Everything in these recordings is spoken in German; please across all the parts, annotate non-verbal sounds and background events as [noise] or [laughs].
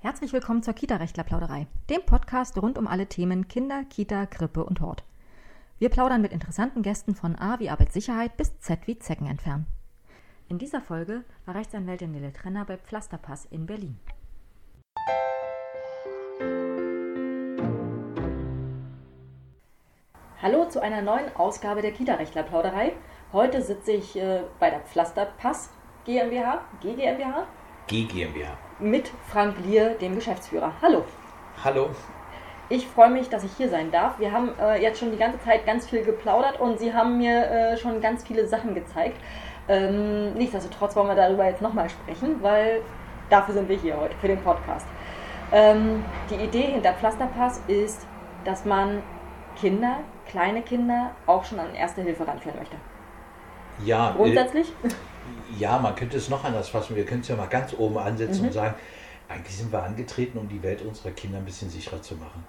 Herzlich willkommen zur Kita-Rechtler-Plauderei, dem Podcast rund um alle Themen Kinder, Kita, Krippe und Hort. Wir plaudern mit interessanten Gästen von A wie Arbeitssicherheit bis Z wie Zecken entfernen. In dieser Folge war Rechtsanwältin Nele Trenner bei Pflasterpass in Berlin. Hallo zu einer neuen Ausgabe der Kita-Rechtler-Plauderei. Heute sitze ich äh, bei der Pflasterpass GmbH, GGmbH, GGmbH. mit Frank Lier, dem Geschäftsführer. Hallo. Hallo. Ich freue mich, dass ich hier sein darf. Wir haben äh, jetzt schon die ganze Zeit ganz viel geplaudert und Sie haben mir äh, schon ganz viele Sachen gezeigt. Ähm, nichtsdestotrotz wollen wir darüber jetzt nochmal sprechen, weil dafür sind wir hier heute, für den Podcast. Ähm, die Idee hinter Pflasterpass ist, dass man Kinder, kleine Kinder, auch schon an Erste Hilfe ranführen möchte. Ja, Grundsätzlich? Äh, ja, man könnte es noch anders fassen. Wir können es ja mal ganz oben ansetzen Mhm. und sagen, eigentlich sind wir angetreten, um die Welt unserer Kinder ein bisschen sicherer zu machen.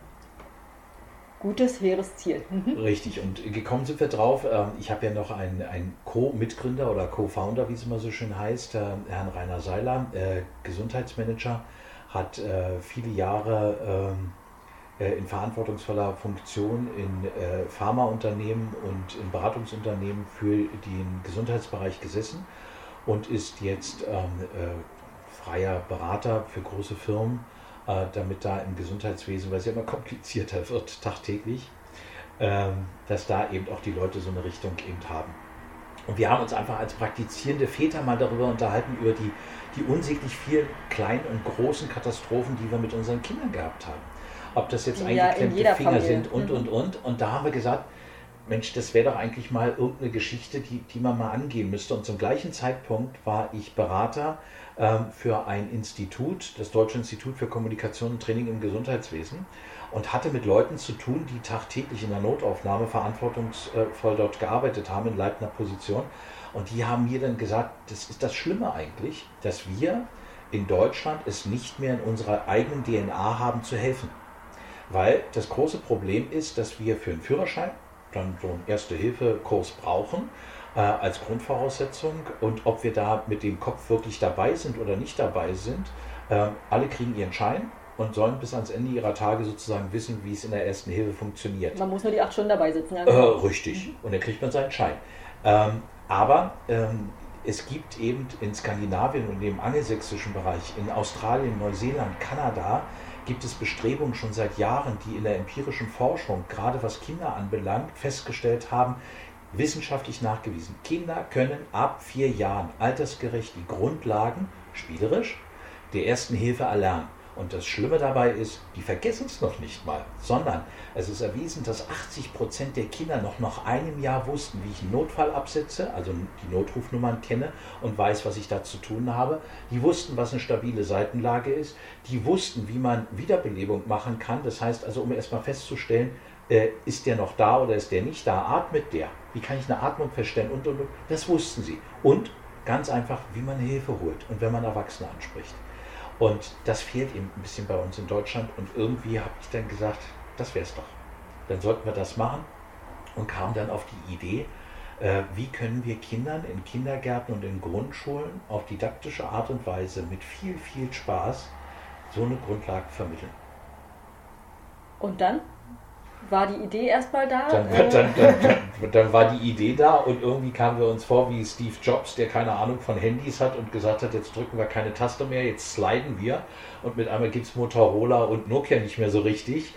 Gutes, hehres Ziel. Mhm. Richtig, und gekommen sind wir drauf. ähm, Ich habe ja noch einen, einen Co-Mitgründer oder Co-Founder, wie es immer so schön heißt, äh, Herrn Rainer Seiler, äh, Gesundheitsmanager, hat äh, viele Jahre ähm, äh, in verantwortungsvoller Funktion in äh, Pharmaunternehmen und in Beratungsunternehmen für den Gesundheitsbereich gesessen und ist jetzt ähm, äh, freier Berater für große Firmen, äh, damit da im Gesundheitswesen, weil es ja immer komplizierter wird tagtäglich, ähm, dass da eben auch die Leute so eine Richtung eben haben. Und wir haben uns einfach als praktizierende Väter mal darüber unterhalten, über die, die unsäglich vielen kleinen und großen Katastrophen, die wir mit unseren Kindern gehabt haben. Ob das jetzt Ja, in eingeklemmte Finger Familie. sind und, Mhm. und, und. Und da haben wir gesagt, Mensch, das wäre doch eigentlich mal irgendeine Geschichte, die, die man mal angehen müsste. Und zum gleichen Zeitpunkt war ich Berater ähm, für ein Institut, das Deutsche Institut für Kommunikation und Training im Gesundheitswesen, und hatte mit Leuten zu tun, die tagtäglich in der Notaufnahme verantwortungsvoll dort gearbeitet haben, in leitender Position. Und die haben mir dann gesagt, das ist das Schlimme eigentlich, dass wir in Deutschland es nicht mehr in unserer eigenen DNA haben zu helfen. Weil das große Problem ist, dass wir für einen Führerschein dann so einen Erste-Hilfe-Kurs brauchen äh, als Grundvoraussetzung und ob wir da mit dem Kopf wirklich dabei sind oder nicht dabei sind. Äh, alle kriegen ihren Schein und sollen bis ans Ende ihrer Tage sozusagen wissen, wie es in der Ersten Hilfe funktioniert. Man muss nur die acht Stunden dabei sitzen. Ja, Äh, genau. richtig. Und dann kriegt man seinen Schein. Ähm, aber ähm, es gibt eben in Skandinavien und im angelsächsischen Bereich, in Australien, Neuseeland, Kanada, gibt es Bestrebungen schon seit Jahren, die in der empirischen Forschung, gerade was Kinder anbelangt, festgestellt haben, wissenschaftlich nachgewiesen. Kinder können ab vier Jahren altersgerecht die Grundlagen, spielerisch, der ersten Hilfe erlernen. Und das Schlimme dabei ist, die vergessen es noch nicht mal, sondern es ist erwiesen, dass 80 Prozent der Kinder noch nach einem Jahr wussten, wie ich einen Notfall absetze, also die Notrufnummern kenne und weiß, was ich da zu tun habe. Die wussten, was eine stabile Seitenlage ist. Die wussten, wie man Wiederbelebung machen kann. Das heißt also, um erstmal festzustellen, äh, ist der noch da oder ist der nicht da? Atmet der? Wie kann ich eine Atmung feststellen? Und, und, und. Das wussten sie. Und ganz einfach, wie man Hilfe holt und wenn man Erwachsene anspricht. Und das fehlt eben ein bisschen bei uns in Deutschland. Und irgendwie habe ich dann gesagt, das wäre es doch. Dann sollten wir das machen und kam dann auf die Idee, äh, wie können wir Kindern in Kindergärten und in Grundschulen auf didaktische Art und Weise mit viel, viel Spaß so eine Grundlage vermitteln. Und dann war die Idee erstmal da. Dann, äh, dann, dann, [laughs] dann, war die Idee da und irgendwie kamen wir uns vor wie Steve Jobs, der keine Ahnung von Handys hat und gesagt hat, jetzt drücken wir keine Taste mehr, jetzt sliden wir und mit einmal gibt es Motorola und Nokia nicht mehr so richtig.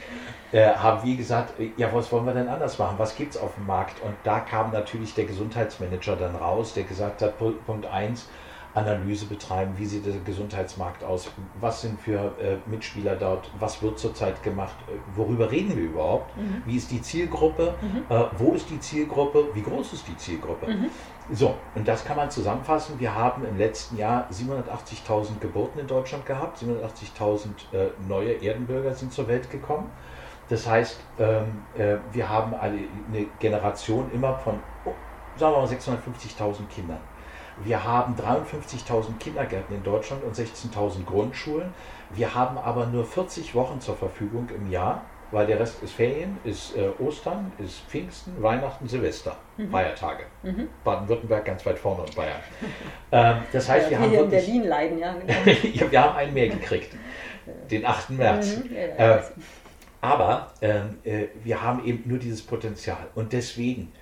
Äh, haben wir gesagt, äh, ja, was wollen wir denn anders machen? Was gibt es auf dem Markt? Und da kam natürlich der Gesundheitsmanager dann raus, der gesagt hat, Pu- Punkt 1, Analyse betreiben, wie sieht der Gesundheitsmarkt aus, was sind für äh, Mitspieler dort, was wird zurzeit gemacht, äh, worüber reden wir überhaupt, Mhm. wie ist die Zielgruppe, äh, wo ist die Zielgruppe, wie groß ist die Zielgruppe. Mhm. So, und das kann man zusammenfassen. Wir haben im letzten Jahr 780.000 Geburten in Deutschland gehabt, 780.000 äh, neue Erdenbürger sind zur Welt gekommen. Das heißt, ähm, äh, wir haben alle eine Generation immer von, oh, sagen wir mal, 650.000 Kindern. Wir haben 53.000 Kindergärten in Deutschland und 16.000 Grundschulen. Wir haben aber nur 40 Wochen zur Verfügung im Jahr. weil der Rest ist Ferien, ist äh, Ostern, ist Pfingsten, Weihnachten, Silvester, mhm. Feiertage. Mhm. Baden-Württemberg ganz weit vorne und Bayern. ähm, das heißt, ja, wir, haben in Berlin leiden, ja. Genau. [laughs] Wir haben einen mehr gekriegt, den 8. März. Mhm. Ja, äh, aber ähm, äh, wir haben eben nur dieses Potenzial und deswegen,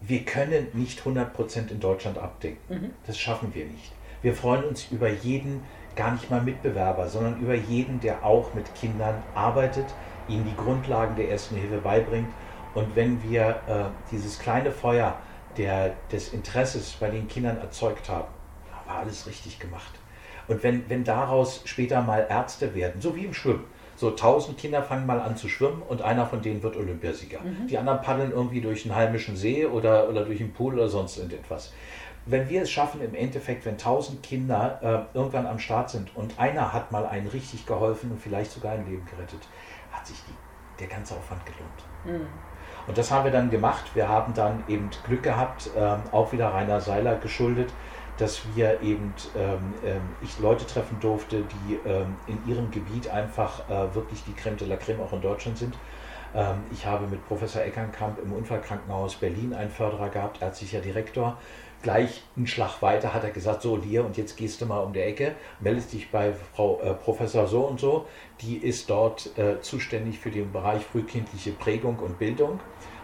wir können nicht 100% in Deutschland abdecken. Mhm. Das schaffen wir nicht. Wir freuen uns über jeden, gar nicht mal Mitbewerber, sondern über jeden, der auch mit Kindern arbeitet, ihnen die Grundlagen der ersten Hilfe beibringt. Und wenn wir äh, dieses kleine Feuer der, des Interesses bei den Kindern erzeugt haben, war alles richtig gemacht. Und wenn, wenn daraus später mal Ärzte werden, so wie im Schwimmen, so tausend Kinder fangen mal an zu schwimmen und einer von denen wird Olympiasieger. Mhm. Die anderen paddeln irgendwie durch einen heimischen See oder, oder durch einen Pool oder sonst irgendetwas wenn wir es schaffen, im Endeffekt, wenn tausend Kinder äh, irgendwann am Start sind und einer hat mal einen richtig geholfen und vielleicht sogar ein Leben gerettet, hat sich die, der ganze Aufwand gelohnt. Mhm. Und das haben wir dann gemacht. Wir haben dann eben Glück gehabt, ähm, auch wieder Rainer Seiler geschuldet, dass wir eben ähm, ähm, ich Leute treffen durfte, die ähm, in ihrem Gebiet einfach äh, wirklich die Creme de la Creme auch in Deutschland sind. Ähm, ich habe mit Professor Eckernkamp im Unfallkrankenhaus Berlin einen Förderer gehabt, ärztlicher Direktor gleich einen Schlag weiter hat er gesagt, so Lier, und jetzt gehst du mal um die Ecke, meldest dich bei Frau äh, Professor so und so, die ist dort äh, zuständig für den Bereich frühkindliche Prägung und Bildung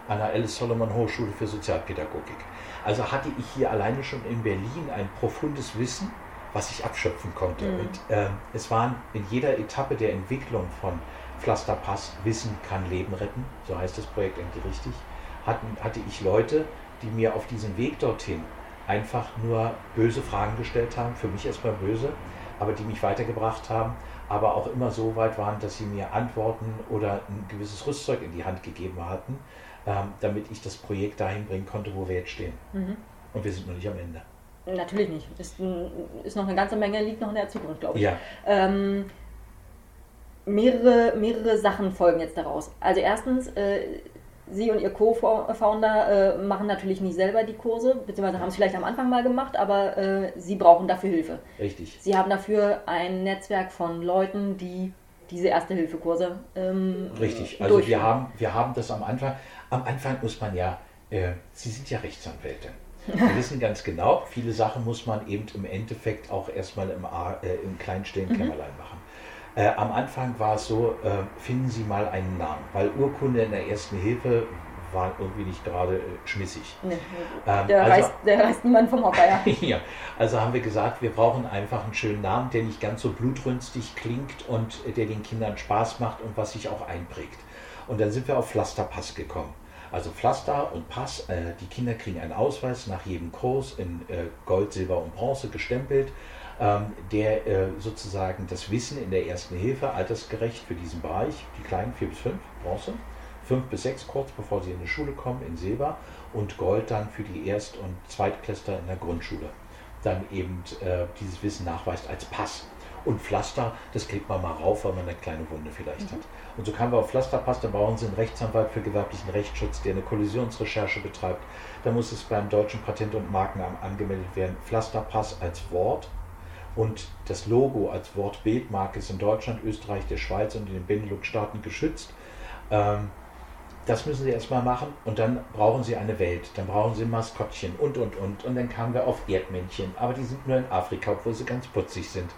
an der Alice Solomon Hochschule für Sozialpädagogik. Also hatte ich hier alleine schon in Berlin ein profundes Wissen, was ich abschöpfen konnte. Mhm. Und äh, es waren in jeder Etappe der Entwicklung von Pflasterpass Wissen kann Leben retten, so heißt das Projekt eigentlich richtig, hatten, hatte ich Leute, die mir auf diesem Weg dorthin einfach nur böse Fragen gestellt haben, für mich erstmal böse, aber die mich weitergebracht haben, aber auch immer so weit waren, dass sie mir Antworten oder ein gewisses Rüstzeug in die Hand gegeben hatten, ähm, damit ich das Projekt dahin bringen konnte, wo wir jetzt stehen. Mhm. Und wir sind noch nicht am Ende. Natürlich nicht. Ist, ist noch eine ganze Menge, liegt noch in der Zukunft, glaube ich. Ja. Ähm, mehrere, mehrere Sachen folgen jetzt daraus. Also erstens, äh, Sie und Ihr Co-Founder äh, machen natürlich nicht selber die Kurse, beziehungsweise haben es vielleicht am Anfang mal gemacht, aber äh, Sie brauchen dafür Hilfe. Richtig. Sie haben dafür ein Netzwerk von Leuten, die diese Erste-Hilfe-Kurse ähm, Richtig, also wir haben, wir haben das am Anfang, am Anfang muss man ja, äh, Sie sind ja Rechtsanwälte. Wir [laughs] wissen ganz genau, viele Sachen muss man eben im Endeffekt auch erstmal im, äh, im kleinstehenden mhm. Kämmerlein machen. Äh, am Anfang war es so, äh, finden Sie mal einen Namen, weil Urkunde in der ersten Hilfe war irgendwie nicht gerade äh, schmissig. Nee, ähm, der, also, reißt, der reißt niemand vom Hocker, ja. [laughs] ja. Also haben wir gesagt, wir brauchen einfach einen schönen Namen, der nicht ganz so blutrünstig klingt und der den Kindern Spaß macht und was sich auch einprägt. Und dann sind wir auf Pflasterpass gekommen. Also Pflaster und Pass, äh, die Kinder kriegen einen Ausweis nach jedem Kurs in äh, Gold, Silber und Bronze gestempelt ähm, der äh, sozusagen das Wissen in der ersten Hilfe altersgerecht für diesen Bereich, die kleinen 4 bis 5, Bronze, 5 bis 6 kurz bevor sie in die Schule kommen in Silber und Gold dann für die Erst- und Zweitklässler in der Grundschule. Dann eben äh, dieses Wissen nachweist als Pass. Und Pflaster, das klebt man mal rauf, weil man eine kleine Wunde vielleicht mhm. hat. Und so kamen wir auf Pflasterpass, da brauchen Sie einen Rechtsanwalt für gewerblichen Rechtsschutz, der eine Kollisionsrecherche betreibt. Da muss es beim deutschen Patent- und Markenamt angemeldet werden. Pflasterpass als Wort und das Logo als Wortbildmarke ist in Deutschland, Österreich, der Schweiz und in den Benelux-Staaten geschützt. Ähm, das müssen sie erstmal machen und dann brauchen sie eine Welt, dann brauchen sie Maskottchen und und und. Und dann kamen wir auf Erdmännchen, aber die sind nur in Afrika, obwohl sie ganz putzig sind.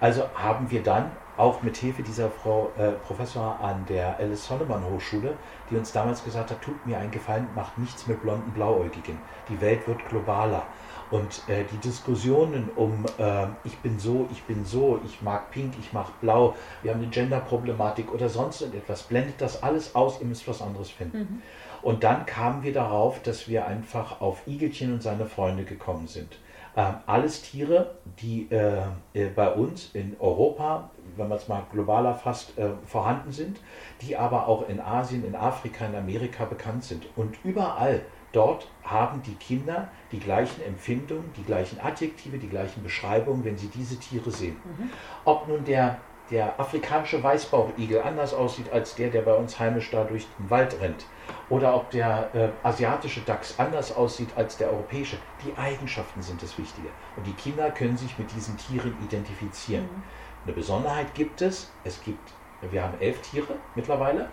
Also haben wir dann auch mit Hilfe dieser Frau äh, Professor an der Alice Solomon Hochschule, die uns damals gesagt hat, tut mir einen Gefallen, macht nichts mit blonden Blauäugigen. Die Welt wird globaler. Und äh, die Diskussionen um äh, ich bin so, ich bin so, ich mag pink, ich mag blau, wir haben eine Gender-Problematik oder sonst etwas, blendet das alles aus, ihr müsst was anderes finden. Mhm. Und dann kamen wir darauf, dass wir einfach auf Igelchen und seine Freunde gekommen sind. Ähm, alles Tiere, die äh, äh bei uns in Europa, wenn man es mal globaler fasst, äh, vorhanden sind, die aber auch in Asien, in Afrika, in Amerika bekannt sind. Und überall Dort haben die Kinder die gleichen Empfindungen, die gleichen Adjektive, die gleichen Beschreibungen, wenn sie diese Tiere sehen. Mhm. Ob nun der, der afrikanische Weißbauchigel anders aussieht als der, der bei uns heimisch da durch den Wald rennt, oder ob der äh, asiatische Dachs anders aussieht als der europäische, die Eigenschaften sind das Wichtige. Und die Kinder können sich mit diesen Tieren identifizieren. Mhm. Eine Besonderheit gibt es, es gibt, wir haben elf Tiere mittlerweile,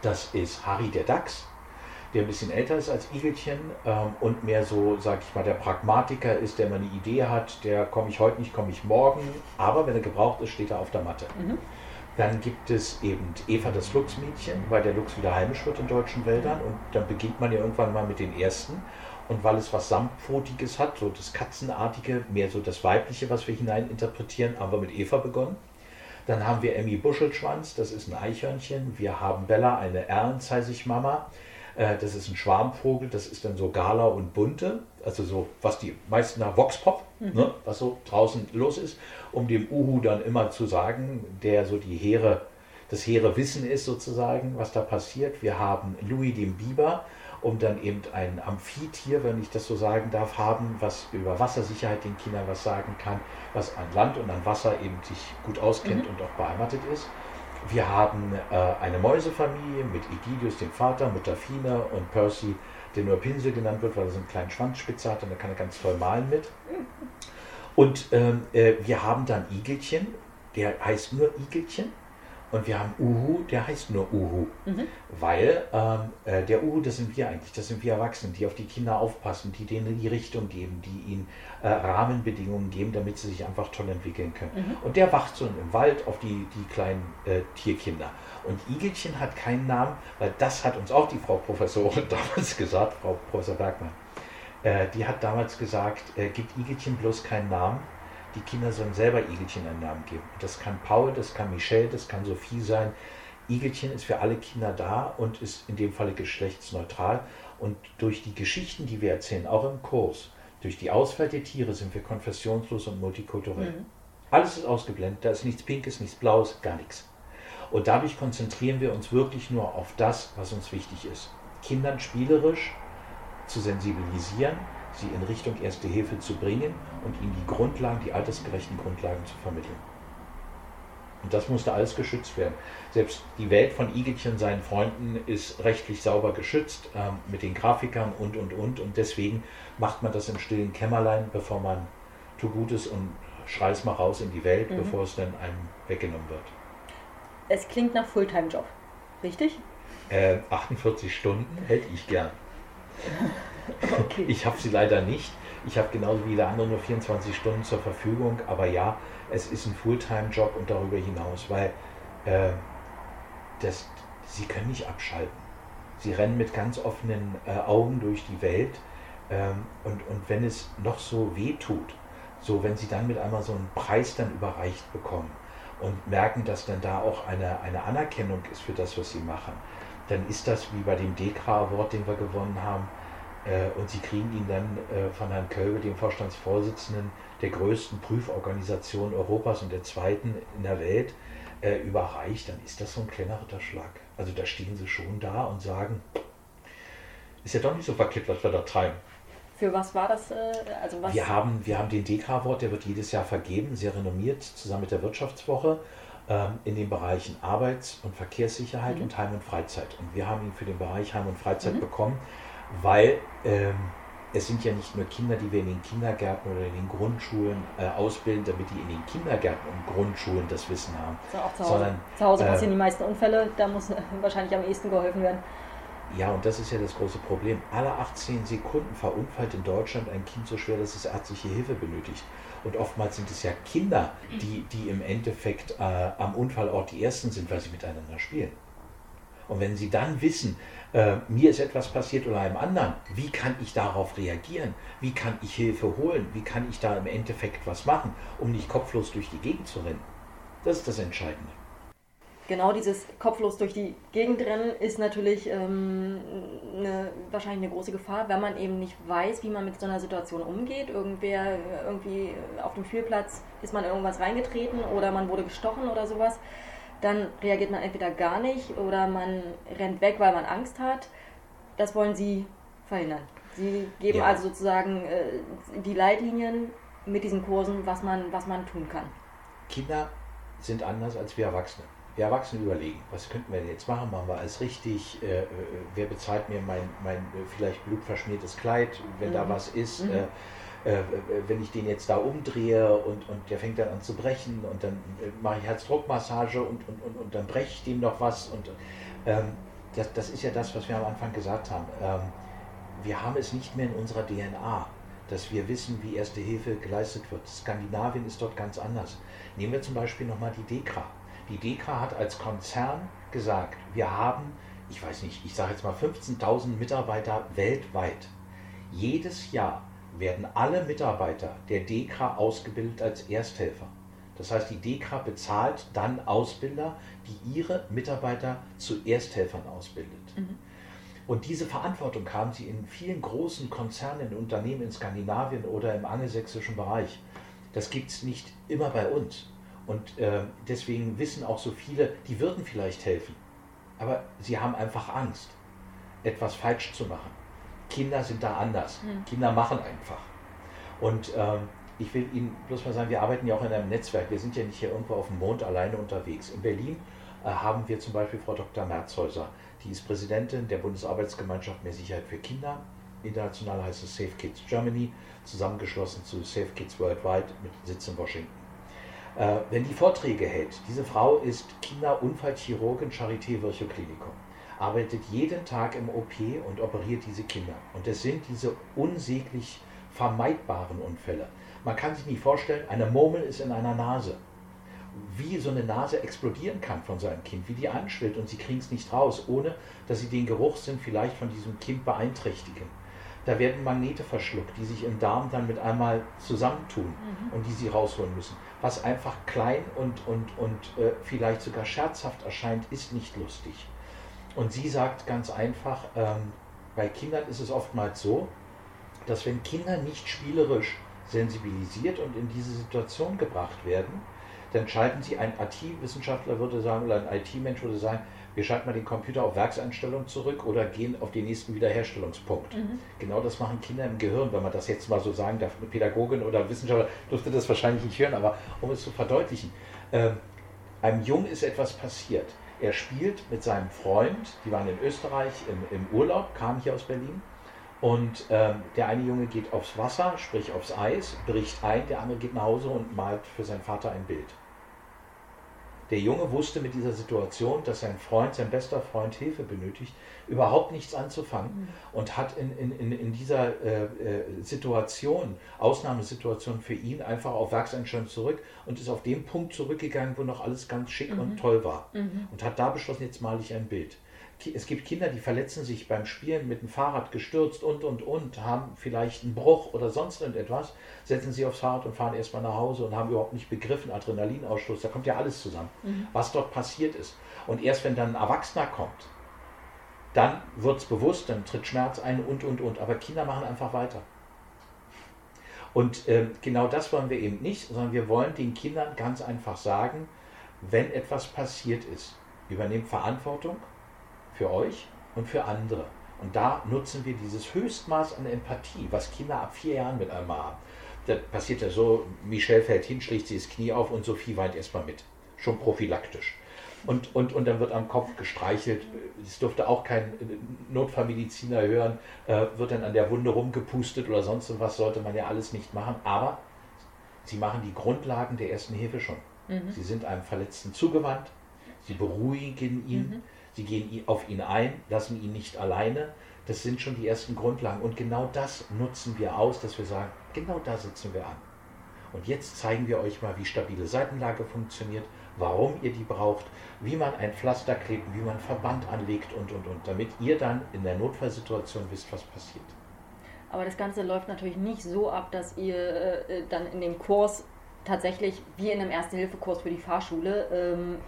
Das ist Harry der Dachs, der ein bisschen älter ist als Igelchen ähm, und mehr so, sag ich mal, der Pragmatiker ist, der mal eine Idee hat, der komme ich heute nicht, komme ich morgen, aber wenn er gebraucht ist, steht er auf der Matte. Mhm. Dann gibt es eben Eva das Luchsmädchen, weil der Luchs wieder heimisch wird in deutschen Wäldern und dann beginnt man ja irgendwann mal mit den ersten. Und weil es was Samtpfotiges hat, so das Katzenartige, mehr so das Weibliche, was wir hinein interpretieren, haben wir mit Eva begonnen. Dann haben wir Emmy Buschelschwanz, das ist ein Eichhörnchen. Wir haben Bella, eine Erlenzeisig-Mama. Äh, das ist ein Schwarmvogel, das ist dann so Gala und Bunte, also so, was die meisten nach Voxpop, mhm. ne, was so draußen los ist, um dem Uhu dann immer zu sagen, der so die hehre, das hehre Wissen ist sozusagen, was da passiert. Wir haben Louis den Biber, um dann eben ein Amphitier, wenn ich das so sagen darf, haben, was über Wassersicherheit den Kindern was sagen kann, was an Land und an Wasser eben sich gut auskennt mhm. und auch beheimatet ist. Wir haben äh, eine Mäusefamilie mit Egidius, dem Vater, Mutter Fina und Percy, der nur Pinsel genannt wird, weil er so einen kleinen Schwanzspitze hat und da kann er ganz toll malen mit. Und ähm, äh, wir haben dann Igelchen, der heißt nur Igelchen. Und wir haben Uhu, der heißt nur Uhu. Mhm. Weil ähm, äh, der Uhu, das sind wir eigentlich, das sind wir Erwachsenen, die auf die Kinder aufpassen, die denen die Richtung geben, die ihnen äh, Rahmenbedingungen geben, damit sie sich einfach toll entwickeln können. Mhm. Und der wacht so im Wald auf die, die kleinen äh, Tierkinder. Und Igelchen hat keinen Namen, weil das hat uns auch die Frau Professorin [laughs] damals gesagt, Frau Professor Bergmann. Äh, die hat damals gesagt, äh, gibt Igelchen bloß keinen Namen die Kinder sollen selber Igelchen einen Namen geben. Das kann Paul, das kann Michelle, das kann Sophie sein. Igelchen ist für alle Kinder da und ist in dem Falle geschlechtsneutral. Und durch die Geschichten, die wir erzählen, auch im Kurs, durch die Auswahl der Tiere sind wir konfessionslos und multikulturell. Mhm. Alles ist ausgeblendet, da ist nichts Pinkes, nichts Blaues, gar nichts. Und dadurch konzentrieren wir uns wirklich nur auf das, was uns wichtig ist. Kindern spielerisch zu sensibilisieren, sie in Richtung Erste Hilfe zu bringen und ihnen die Grundlagen, die altersgerechten Grundlagen zu vermitteln. Und das musste alles geschützt werden. Selbst die Welt von Igelchen, seinen Freunden, ist rechtlich sauber geschützt ähm, mit den Grafikern und, und, und. Und deswegen macht man das im stillen Kämmerlein, bevor man tu Gutes und schreis mal raus in die Welt, mhm. bevor es dann einem weggenommen wird. Es klingt nach Fulltime-Job, richtig? Äh, 48 Stunden hätte ich gern. [laughs] Okay. Ich habe sie leider nicht. Ich habe genauso wie jeder andere nur 24 Stunden zur Verfügung, aber ja, es ist ein Fulltime-Job und darüber hinaus, weil äh, das, sie können nicht abschalten. Sie rennen mit ganz offenen äh, Augen durch die Welt ähm, und, und wenn es noch so weh tut, so wenn sie dann mit einmal so einen Preis dann überreicht bekommen und merken, dass dann da auch eine, eine Anerkennung ist für das, was sie machen, dann ist das wie bei dem Dekra-Award, den wir gewonnen haben, und sie kriegen ihn dann äh, von Herrn Kölbe, dem Vorstandsvorsitzenden der größten Prüforganisation Europas und der zweiten in der Welt, äh, überreicht, dann ist das so ein kleiner Ritterschlag. Also da stehen sie schon da und sagen, ist ja doch nicht so verkehrt, was wir da treiben. Für was war das? Also was wir, haben, wir haben den DEKRA-Award, der wird jedes Jahr vergeben, sehr renommiert, zusammen mit der Wirtschaftswoche ähm, in den Bereichen Arbeits- und Verkehrssicherheit mhm. und Heim- und Freizeit. Und wir haben ihn für den Bereich Heim und Freizeit mhm. bekommen, weil ähm, es sind ja nicht nur Kinder, die wir in den Kindergärten oder in den Grundschulen äh, ausbilden, damit die in den Kindergärten und Grundschulen das Wissen haben. So, auch zu Hause. Sondern, zu Hause passieren äh, die meisten Unfälle, da muss wahrscheinlich am ehesten geholfen werden. Ja, und das ist ja das große Problem. Alle 18 Sekunden verunfallt in Deutschland ein Kind so schwer, dass es ärztliche Hilfe benötigt. Und oftmals sind es ja Kinder, die, die im Endeffekt äh, am Unfallort die Ersten sind, weil sie miteinander spielen. Und wenn sie dann wissen, äh, mir ist etwas passiert oder einem anderen, wie kann ich darauf reagieren? Wie kann ich Hilfe holen? Wie kann ich da im Endeffekt was machen, um nicht kopflos durch die Gegend zu rennen? Das ist das Entscheidende. Genau dieses kopflos durch die Gegend rennen ist natürlich ähm, eine, wahrscheinlich eine große Gefahr, wenn man eben nicht weiß, wie man mit so einer Situation umgeht. Irgendwer, irgendwie auf dem Spielplatz ist man irgendwas reingetreten oder man wurde gestochen oder sowas dann reagiert man entweder gar nicht oder man rennt weg, weil man Angst hat. Das wollen Sie verhindern. Sie geben ja. also sozusagen äh, die Leitlinien mit diesen Kursen, was man, was man tun kann. Kinder sind anders als wir Erwachsene. Wir Erwachsene überlegen, was könnten wir denn jetzt machen? Machen wir alles richtig? Äh, äh, wer bezahlt mir mein, mein äh, vielleicht blutverschmiertes Kleid, wenn mhm. da was ist? Mhm. Äh, äh, wenn ich den jetzt da umdrehe und, und der fängt dann an zu brechen und dann äh, mache ich Herzdruckmassage und, und, und, und dann breche ich dem noch was und ähm, das, das ist ja das, was wir am Anfang gesagt haben. Ähm, wir haben es nicht mehr in unserer DNA, dass wir wissen, wie Erste Hilfe geleistet wird. Skandinavien ist dort ganz anders. Nehmen wir zum Beispiel nochmal die DEKRA. Die DEKRA hat als Konzern gesagt, wir haben, ich weiß nicht, ich sage jetzt mal 15.000 Mitarbeiter weltweit. Jedes Jahr werden alle Mitarbeiter der DEKRA ausgebildet als Ersthelfer. Das heißt, die DEKRA bezahlt dann Ausbilder, die ihre Mitarbeiter zu Ersthelfern ausbildet. Mhm. Und diese Verantwortung haben sie in vielen großen Konzernen, in Unternehmen in Skandinavien oder im angelsächsischen Bereich. Das gibt es nicht immer bei uns. Und äh, deswegen wissen auch so viele, die würden vielleicht helfen. Aber sie haben einfach Angst, etwas falsch zu machen. Kinder sind da anders. Mhm. Kinder machen einfach. Und ähm, ich will Ihnen bloß mal sagen, wir arbeiten ja auch in einem Netzwerk. Wir sind ja nicht hier irgendwo auf dem Mond alleine unterwegs. In Berlin äh, haben wir zum Beispiel Frau Dr. Merzhäuser, die ist Präsidentin der Bundesarbeitsgemeinschaft Mehr Sicherheit für Kinder. International heißt es Safe Kids Germany, zusammengeschlossen zu Safe Kids Worldwide mit Sitz in Washington. Äh, wenn die Vorträge hält, diese Frau ist Kinderunfallchirurgin Charité Virchow Klinikum, arbeitet jeden Tag im OP und operiert diese Kinder. Und es sind diese unsäglich vermeidbaren Unfälle. Man kann sich nicht vorstellen, eine Murmel ist in einer Nase wie so eine Nase explodieren kann von seinem Kind, wie die anschwillt und sie kriegen es nicht raus, ohne dass sie den Geruchssinn vielleicht von diesem Kind beeinträchtigen. Da werden Magnete verschluckt, die sich im Darm dann mit einmal zusammentun mhm. und die sie rausholen müssen. Was einfach klein und, und, und äh, vielleicht sogar scherzhaft erscheint, ist nicht lustig. Und sie sagt ganz einfach, ähm, bei Kindern ist es oftmals so, dass wenn Kinder nicht spielerisch sensibilisiert und in diese Situation gebracht werden, dann schalten Sie, ein IT-Wissenschaftler würde sagen, oder ein IT-Mensch würde sagen, wir schalten mal den Computer auf Werkseinstellung zurück oder gehen auf den nächsten Wiederherstellungspunkt. Mhm. Genau das machen Kinder im Gehirn, wenn man das jetzt mal so sagen darf. Eine Pädagogin oder Wissenschaftler dürfte das wahrscheinlich nicht hören, aber um es zu verdeutlichen, äh, einem Jungen ist etwas passiert. Er spielt mit seinem Freund, die waren in Österreich im, im Urlaub, kamen hier aus Berlin. Und äh, der eine Junge geht aufs Wasser, sprich aufs Eis, bricht ein, der andere geht nach Hause und malt für seinen Vater ein Bild. Der Junge wusste mit dieser Situation, dass sein Freund, sein bester Freund Hilfe benötigt, überhaupt nichts anzufangen mhm. und hat in, in, in dieser äh, äh, Situation, Ausnahmesituation für ihn, einfach auf Werkseinstellung zurück und ist auf den Punkt zurückgegangen, wo noch alles ganz schick mhm. und toll war. Mhm. Und hat da beschlossen, jetzt male ich ein Bild es gibt Kinder, die verletzen sich beim Spielen mit dem Fahrrad gestürzt und und und, haben vielleicht einen Bruch oder sonst irgendetwas, setzen sie aufs Fahrrad und fahren erstmal nach Hause und haben überhaupt nicht begriffen, Adrenalinausstoß, da kommt ja alles zusammen, mhm. was dort passiert ist. Und erst wenn dann ein Erwachsener kommt, dann wird es bewusst, dann tritt Schmerz ein und und und. Aber Kinder machen einfach weiter. Und äh, genau das wollen wir eben nicht, sondern wir wollen den Kindern ganz einfach sagen, wenn etwas passiert ist, übernehmt Verantwortung für euch und für andere. Und da nutzen wir dieses Höchstmaß an Empathie, was Kinder ab vier Jahren mit einmal haben. Das passiert ja so, Michelle fällt hin, schlägt sie das Knie auf und Sophie weint erstmal mit. Schon prophylaktisch. Und, und, und dann wird am Kopf gestreichelt. Das durfte auch kein Notfallmediziner hören. Äh, wird dann an der Wunde rumgepustet oder sonst was, sollte man ja alles nicht machen. Aber sie machen die Grundlagen der ersten Hilfe schon. Mhm. Sie sind einem Verletzten zugewandt, sie beruhigen ihn, mhm. Sie gehen auf ihn ein, lassen ihn nicht alleine. Das sind schon die ersten Grundlagen. Und genau das nutzen wir aus, dass wir sagen, genau da sitzen wir an. Und jetzt zeigen wir euch mal, wie stabile Seitenlage funktioniert, warum ihr die braucht, wie man ein Pflaster klebt, wie man Verband anlegt und, und, und, damit ihr dann in der Notfallsituation wisst, was passiert. Aber das Ganze läuft natürlich nicht so ab, dass ihr äh, dann in dem Kurs tatsächlich wie in einem Erste-Hilfe-Kurs für die Fahrschule ähm,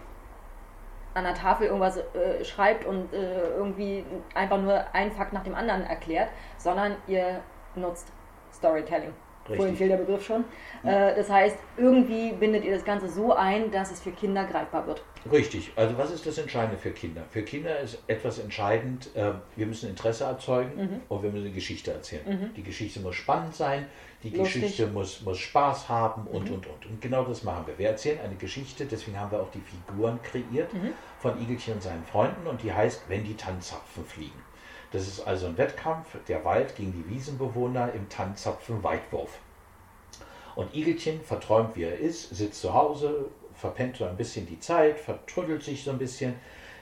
an der Tafel irgendwas äh, schreibt und äh, irgendwie einfach nur ein Fakt nach dem anderen erklärt, sondern ihr nutzt Storytelling. Richtig. Vorhin fiel der Begriff schon. Ja. Äh, das heißt, irgendwie bindet ihr das Ganze so ein, dass es für Kinder greifbar wird. Richtig. Also was ist das Entscheidende für Kinder? Für Kinder ist etwas entscheidend, äh, wir müssen Interesse erzeugen mhm. und wir müssen eine Geschichte erzählen. Mhm. Die Geschichte muss spannend sein, die Lustig. Geschichte muss, muss Spaß haben und, mhm. und, und. Und genau das machen wir. Wir erzählen eine Geschichte, deswegen haben wir auch die Figuren kreiert mhm. von Igelchen und seinen Freunden und die heißt, wenn die Tanzapfen fliegen. Das ist also ein Wettkampf, der Wald gegen die Wiesenbewohner im Tanzapfen-Weitwurf. Und Igelchen, verträumt wie er ist, sitzt zu Hause, verpennt so ein bisschen die Zeit, vertrüttelt sich so ein bisschen,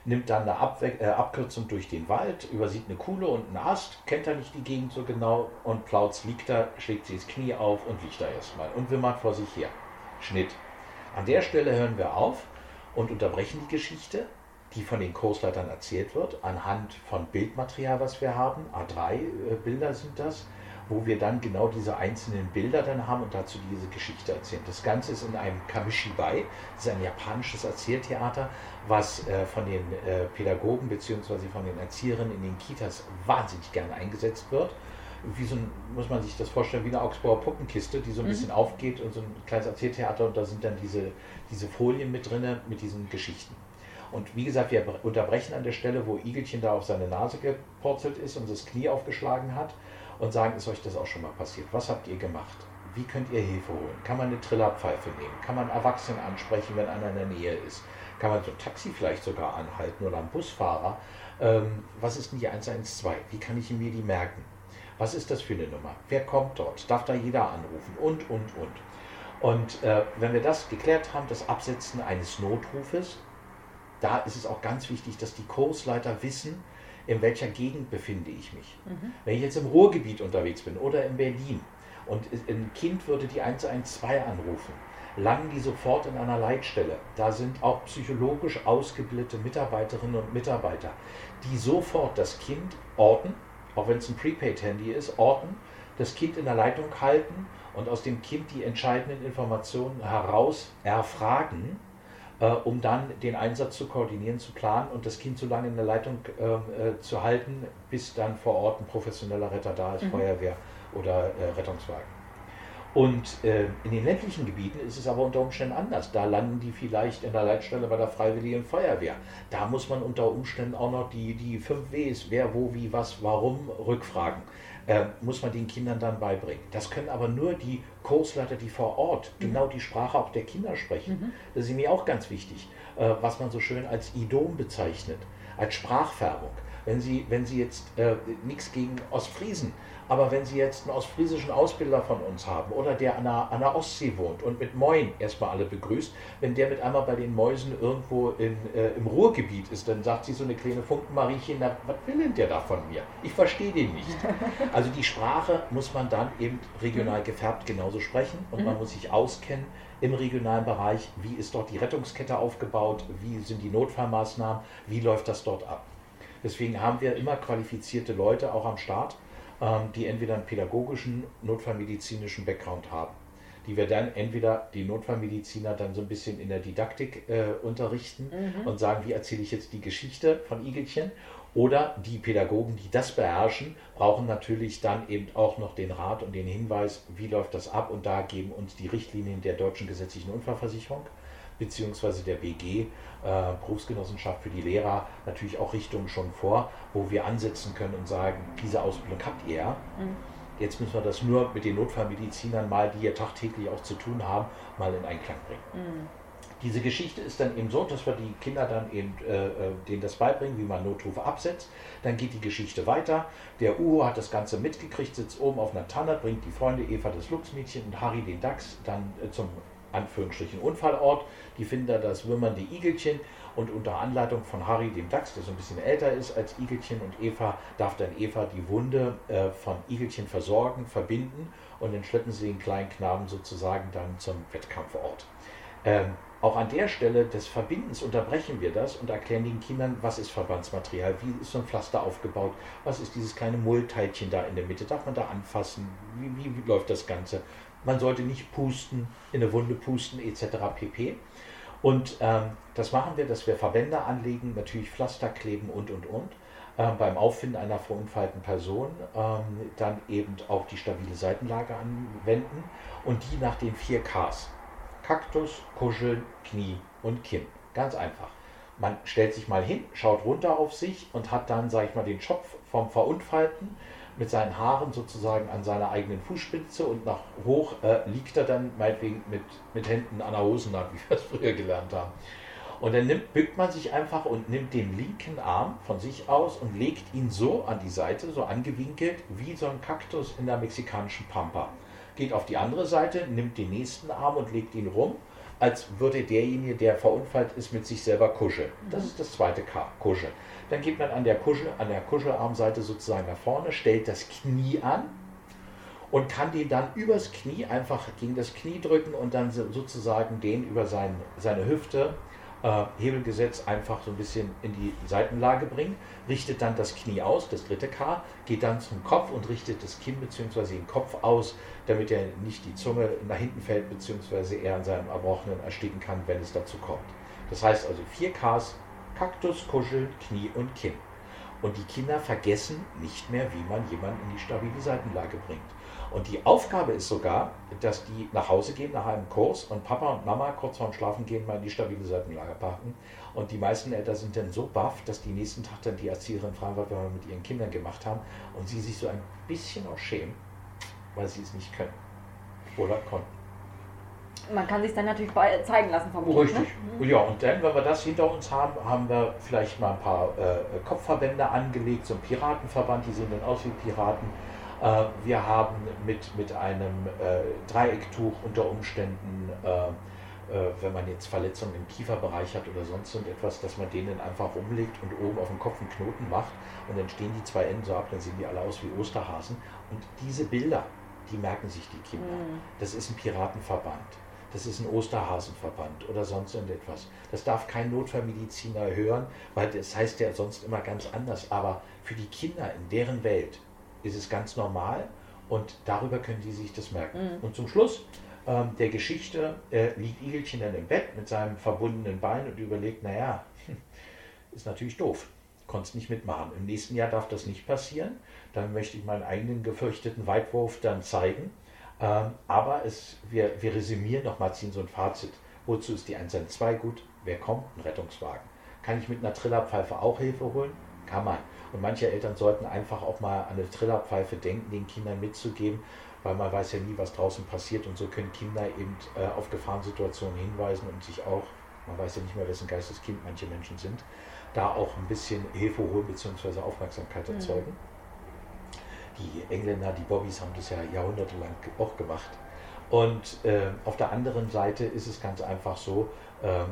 nimmt dann eine Abwe äh, Abkürzung durch den Wald, übersieht eine Kuhle und einen Ast, kennt er nicht die Gegend so genau und Plautz liegt da, schlägt sich das Knie auf und liegt da erstmal und wimmert vor sich her. Schnitt. An der Stelle hören wir auf und unterbrechen die Geschichte, die von den Kursleitern erzählt wird, anhand von Bildmaterial, was wir haben. A3-Bilder äh, sind das wo wir dann genau diese einzelnen Bilder dann haben und dazu diese Geschichte erzählen. Das Ganze ist in einem Kamishibai, das ist ein japanisches Erzähltheater, was äh, von den äh, Pädagogen bzw. von den Erzieherinnen in den Kitas wahnsinnig gerne eingesetzt wird. Wie so ein, muss man sich das vorstellen, wie eine Augsburger Puppenkiste, die so ein mhm. bisschen aufgeht und so ein kleines Erzähltheater und da sind dann diese, diese Folien mit drin mit diesen Geschichten. Und wie gesagt, wir unterbrechen an der Stelle, wo Igelchen da auf seine Nase gepurzelt ist und das Knie aufgeschlagen hat und sagen, ist euch das auch schon mal passiert? Was habt ihr gemacht? Wie könnt ihr Hilfe holen? Kann man eine Trillerpfeife nehmen? Kann man Erwachsene ansprechen, wenn einer in der Nähe ist? Kann man so ein Taxi vielleicht sogar anhalten oder einen Busfahrer? Ähm, was ist denn die 112? Wie kann ich mir die merken? Was ist das für eine Nummer? Wer kommt dort? Darf da jeder anrufen? Und, und, und. Und äh, wenn wir das geklärt haben, das Absetzen eines Notrufes, da ist es auch ganz wichtig, dass die Kursleiter wissen, in welcher Gegend befinde ich mich. Mhm. Wenn ich jetzt im Ruhrgebiet unterwegs bin oder in Berlin und ein Kind würde die 112 anrufen, landen die sofort in einer Leitstelle. Da sind auch psychologisch ausgebildete Mitarbeiterinnen und Mitarbeiter, die sofort das Kind orten, auch wenn es ein Prepaid-Handy ist, orten, das Kind in der Leitung halten und aus dem Kind die entscheidenden Informationen heraus erfragen äh, um dann den Einsatz zu koordinieren, zu planen und das Kind so lange in der Leitung äh, äh, zu halten, bis dann vor Ort ein professioneller Retter da ist, mhm. Feuerwehr oder äh, Rettungswagen. Und äh, in den ländlichen Gebieten ist es aber unter Umständen anders. Da landen die vielleicht in der Leitstelle bei der Freiwilligen Feuerwehr. Da muss man unter Umständen auch noch die, die fünf Ws, wer, wo, wie, was, warum, rückfragen äh, muss man den Kindern dann beibringen. Das können aber nur die Kursleiter, die vor Ort mhm. genau die Sprache auch der Kinder sprechen. Mhm. Das ist mir auch ganz wichtig, äh, was man so schön als Idom bezeichnet, als Sprachfärbung. Wenn Sie, wenn Sie jetzt äh, nichts gegen Ostfriesen, aber wenn Sie jetzt einen ostfriesischen Ausbilder von uns haben oder der an der, an der Ostsee wohnt und mit Moin erstmal alle begrüßt, wenn der mit einmal bei den Mäusen irgendwo in, äh, im Ruhrgebiet ist, dann sagt sie so eine kleine Funkenmariechen, na, was will denn der da von mir? Ich verstehe den nicht. [laughs] Also die Sprache muss man dann eben regional gefärbt genauso sprechen und man mhm. muss sich auskennen im regionalen Bereich, wie ist dort die Rettungskette aufgebaut, wie sind die Notfallmaßnahmen, wie läuft das dort ab. Deswegen haben wir immer qualifizierte Leute auch am Start, die entweder einen pädagogischen, notfallmedizinischen Background haben, die wir dann entweder die Notfallmediziner dann so ein bisschen in der Didaktik äh, unterrichten mhm. und sagen, wie erzähle ich jetzt die Geschichte von Igelchen oder die Pädagogen, die das beherrschen, brauchen natürlich dann eben auch noch den Rat und den Hinweis, wie läuft das ab. Und da geben uns die Richtlinien der deutschen gesetzlichen Unfallversicherung beziehungsweise der BG, äh, Berufsgenossenschaft für die Lehrer, natürlich auch Richtungen schon vor, wo wir ansetzen können und sagen, diese Ausbildung habt ihr. Mhm. Jetzt müssen wir das nur mit den Notfallmedizinern mal, die ja tagtäglich auch zu tun haben, mal in Einklang bringen. Mhm. Diese Geschichte ist dann eben so, dass wir die Kinder dann eben äh, äh, denen das beibringen, wie man Notrufe absetzt. Dann geht die Geschichte weiter. Der Uho hat das Ganze mitgekriegt, sitzt oben auf einer Tanne, bringt die Freunde Eva das Luchsmädchen und Harry den Dachs dann äh, zum Anführungsstrichen Unfallort. Die finden da das wimmernde Igelchen. Und unter Anleitung von Harry, dem Dachs, der so ein bisschen älter ist als Igelchen und Eva, darf dann Eva die Wunde äh, von Igelchen versorgen, verbinden. Und dann schleppen sie den kleinen Knaben sozusagen dann zum Wettkampfort. Ähm, auch an der Stelle des Verbindens unterbrechen wir das und erklären den Kindern, was ist Verbandsmaterial, wie ist so ein Pflaster aufgebaut, was ist dieses kleine Mullteilchen da in der Mitte, darf man da anfassen, wie, wie, wie läuft das Ganze, man sollte nicht pusten, in eine Wunde pusten etc. pp. Und ähm, das machen wir, dass wir Verbände anlegen, natürlich Pflaster kleben und und und. Ähm, beim Auffinden einer verunfallten Person ähm, dann eben auch die stabile Seitenlage anwenden und die nach den vier Ks. Kaktus, Kuscheln, Knie und Kinn. Ganz einfach. Man stellt sich mal hin, schaut runter auf sich und hat dann, sage ich mal, den Schopf vom Verunfallten mit seinen Haaren sozusagen an seiner eigenen Fußspitze und nach hoch äh, liegt er dann meinetwegen mit, mit Händen an der Hosennaht, [laughs] wie wir es früher gelernt haben. Und dann nimmt, bückt man sich einfach und nimmt den linken Arm von sich aus und legt ihn so an die Seite, so angewinkelt, wie so ein Kaktus in der mexikanischen Pampa. Geht auf die andere Seite, nimmt den nächsten Arm und legt ihn rum, als würde derjenige, der verunfallt ist, mit sich selber kuscheln. Das ist das zweite K, kuscheln. Dann geht man an der, Kuschel, an der Kuschelarmseite sozusagen nach vorne, stellt das Knie an und kann den dann übers Knie einfach gegen das Knie drücken und dann so- sozusagen den über sein, seine Hüfte, äh, Hebelgesetz einfach so ein bisschen in die Seitenlage bringen, richtet dann das Knie aus, das dritte K, geht dann zum Kopf und richtet das Kinn bzw. den Kopf aus, damit er nicht die Zunge nach hinten fällt bzw. er an seinem Erbrochenen ersticken kann, wenn es dazu kommt. Das heißt also vier Ks, Kaktus, Kuschel, Knie und Kinn. Und die Kinder vergessen nicht mehr, wie man jemanden in die stabile Seitenlage bringt. Und die Aufgabe ist sogar, dass die nach Hause gehen nach einem Kurs und Papa und Mama kurz vorm Schlafen gehen mal in die stabile Seitenlage packen. Und die meisten Eltern sind dann so baff, dass die nächsten Tag dann die Erzieherin fragen, was wir mit ihren Kindern gemacht haben. Und sie sich so ein bisschen auch schämen, weil sie es nicht können oder konnten. Man kann sich dann natürlich zeigen lassen vermutlich. Richtig. Ne? Ja, und dann, wenn wir das hinter uns haben, haben wir vielleicht mal ein paar äh, Kopfverbände angelegt, so ein Piratenverband, die sehen dann aus wie Piraten. Äh, wir haben mit, mit einem äh, Dreiecktuch unter Umständen, äh, wenn man jetzt Verletzungen im Kieferbereich hat oder sonst irgendetwas, dass man denen einfach umlegt und oben auf dem Kopf einen Knoten macht und dann stehen die zwei Enden so ab, dann sehen die alle aus wie Osterhasen. Und diese Bilder, die merken sich die Kinder. Mhm. Das ist ein Piratenverband. Das ist ein Osterhasenverband oder sonst irgendetwas. Das darf kein Notfallmediziner hören, weil das heißt ja sonst immer ganz anders. Aber für die Kinder in deren Welt ist es ganz normal und darüber können die sich das merken. Mhm. Und zum Schluss ähm, der Geschichte äh, liegt Igelchen dann im Bett mit seinem verbundenen Bein und überlegt, naja, [laughs] ist natürlich doof. Konntest nicht mitmachen. Im nächsten Jahr darf das nicht passieren. Dann möchte ich meinen eigenen gefürchteten Weitwurf dann zeigen. Ähm, aber es, wir, wir resümieren nochmal, ziehen so ein Fazit. Wozu ist die 112 gut? Wer kommt? Ein Rettungswagen. Kann ich mit einer Trillerpfeife auch Hilfe holen? Kann man. Und manche Eltern sollten einfach auch mal an eine Trillerpfeife denken, den Kindern mitzugeben, weil man weiß ja nie, was draußen passiert. Und so können Kinder eben äh, auf Gefahrensituationen hinweisen und sich auch, man weiß ja nicht mehr, wessen Geisteskind manche Menschen sind, da auch ein bisschen Hilfe holen bzw. Aufmerksamkeit Mhm. erzeugen. Die Engländer, die Bobbys haben das ja jahrhundertelang auch gemacht. Und äh, auf der anderen Seite ist es ganz einfach so, ähm,